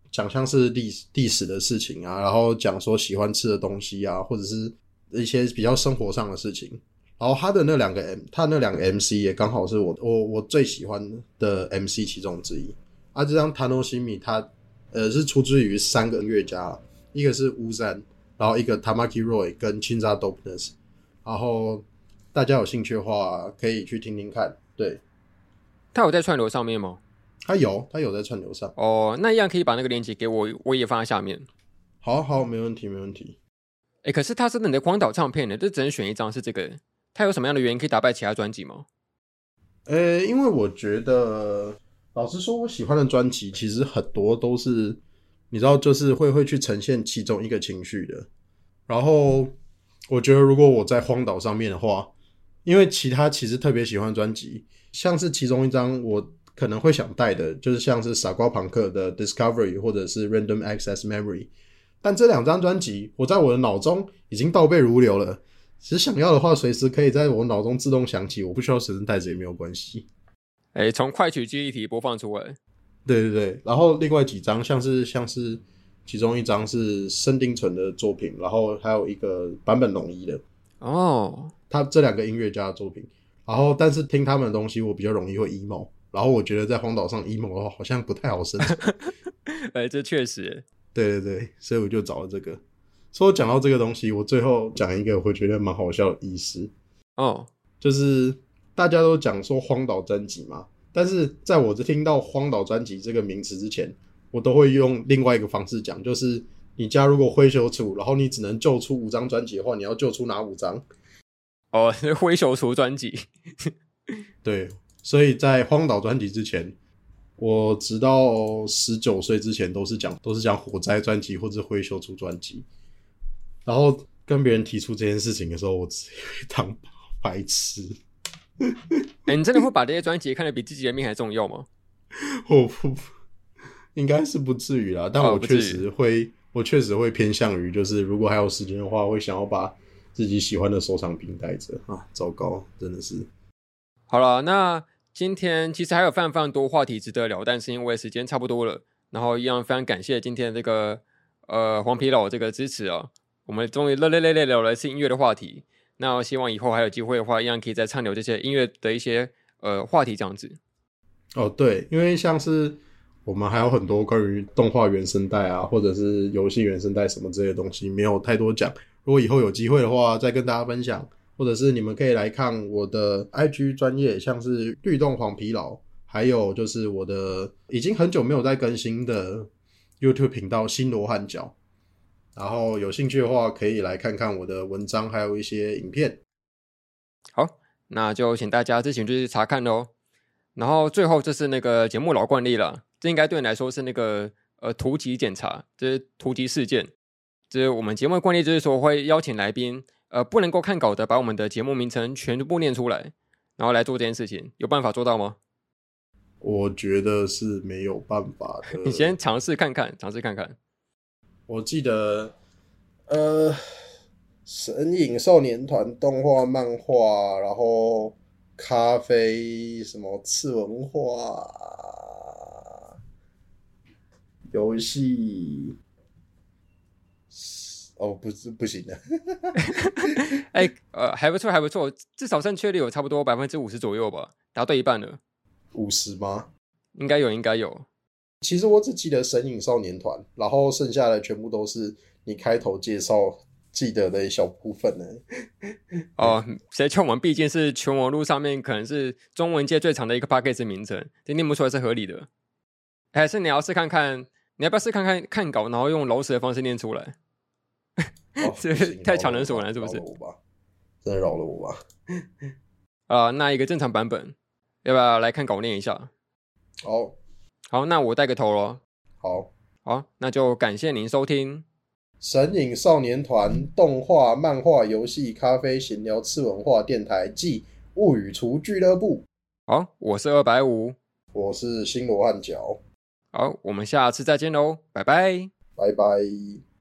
讲像是历历史的事情啊，然后讲说喜欢吃的东西啊，或者是。一些比较生活上的事情，然后他的那两个 M，他那两个 MC 也刚好是我我我最喜欢的 MC 其中之一。啊，这张 Tanoshimi 它呃是出自于三个音乐家，一个是 Uzan，然后一个 Tamaki Roy 跟 Chinza Dopeness。然后大家有兴趣的话可以去听听看。对，他有在串流上面吗？他有，他有在串流上。哦，那一样可以把那个链接给我，我也放在下面。好好，没问题，没问题。哎、欸，可是他是你的荒岛唱片呢，就只能选一张是这个。他有什么样的原因可以打败其他专辑吗？呃、因为我觉得，老实说，我喜欢的专辑其实很多都是，你知道，就是会会去呈现其中一个情绪的。然后，我觉得如果我在荒岛上面的话，因为其他其实特别喜欢专辑，像是其中一张我可能会想带的，就是像是傻瓜朋克的 Discovery 或者是 Random Access Memory。但这两张专辑，我在我的脑中已经倒背如流了。其实想要的话，随时可以在我脑中自动响起，我不需要随身带着也没有关系。哎、欸，从快取记忆体播放出来。对对对，然后另外几张像是像是其中一张是深町纯的作品，然后还有一个坂本龙一的。哦，他这两个音乐家的作品，然后但是听他们的东西，我比较容易会 emo，然后我觉得在荒岛上 emo 的话，好像不太好生存。哎、欸，这确实。对对对，所以我就找了这个。说讲到这个东西，我最后讲一个我会觉得蛮好笑的意思哦，就是大家都讲说荒岛专辑嘛，但是在我听到荒岛专辑这个名词之前，我都会用另外一个方式讲，就是你家如果灰熊处，然后你只能救出五张专辑的话，你要救出哪五张？哦，灰熊处专辑。对，所以在荒岛专辑之前。我直到十九岁之前都是讲都是讲火灾专辑或者灰修出专辑，然后跟别人提出这件事情的时候，我直接当白痴。哎、欸，你真的会把这些专辑看得比自己的命还重要吗？我不，应该是不至于啦，但我确实会，我确实会偏向于，就是如果还有时间的话，会想要把自己喜欢的收藏品带着啊。糟糕，真的是。好了，那。今天其实还有非常非常多话题值得聊，但是因为时间差不多了，然后一样非常感谢今天这个呃黄皮老这个支持啊，我们终于热热烈烈聊了一次音乐的话题。那希望以后还有机会的话，一样可以再畅聊这些音乐的一些呃话题这样子。哦，对，因为像是我们还有很多关于动画原声带啊，或者是游戏原声带什么这些东西，没有太多讲。如果以后有机会的话，再跟大家分享。或者是你们可以来看我的 IG 专业，像是律动黄皮老，还有就是我的已经很久没有在更新的 YouTube 频道新罗汉脚。然后有兴趣的话，可以来看看我的文章，还有一些影片。好，那就请大家自行去查看喽。然后最后就是那个节目老惯例了，这应该对你来说是那个呃突击检查，这是突击事件。就是我们节目的惯例，就是说会邀请来宾。呃，不能够看稿的，把我们的节目名称全部念出来，然后来做这件事情，有办法做到吗？我觉得是没有办法的。你先尝试看看，尝试看看。我记得，呃，神隐少年团动画、漫画，然后咖啡什么次文化游戏。哦，不是不行的。哎、欸，呃，还不错，还不错，至少正确率有差不多百分之五十左右吧，答对一半了。五十吗？应该有，应该有。其实我只记得神隐少年团，然后剩下的全部都是你开头介绍记得的一小部分呢。哦，谁劝我们毕竟是全网络上面可能是中文界最长的一个 p a c k a g e 名称，这念不出来是合理的。还是你要试看看，你要不要试看看看稿，然后用老死的方式念出来？哦、太强人所难，是不是？真的饶了我吧！啊、呃，那一个正常版本，要不要来看稿念一下？好，好，那我带个头喽。好，好，那就感谢您收听。神影少年团动画、漫画、游戏、咖啡、闲聊、次文化电台暨物语厨俱乐部。好，我是二百五，我是新罗汉角。好，我们下次再见喽，拜拜，拜拜。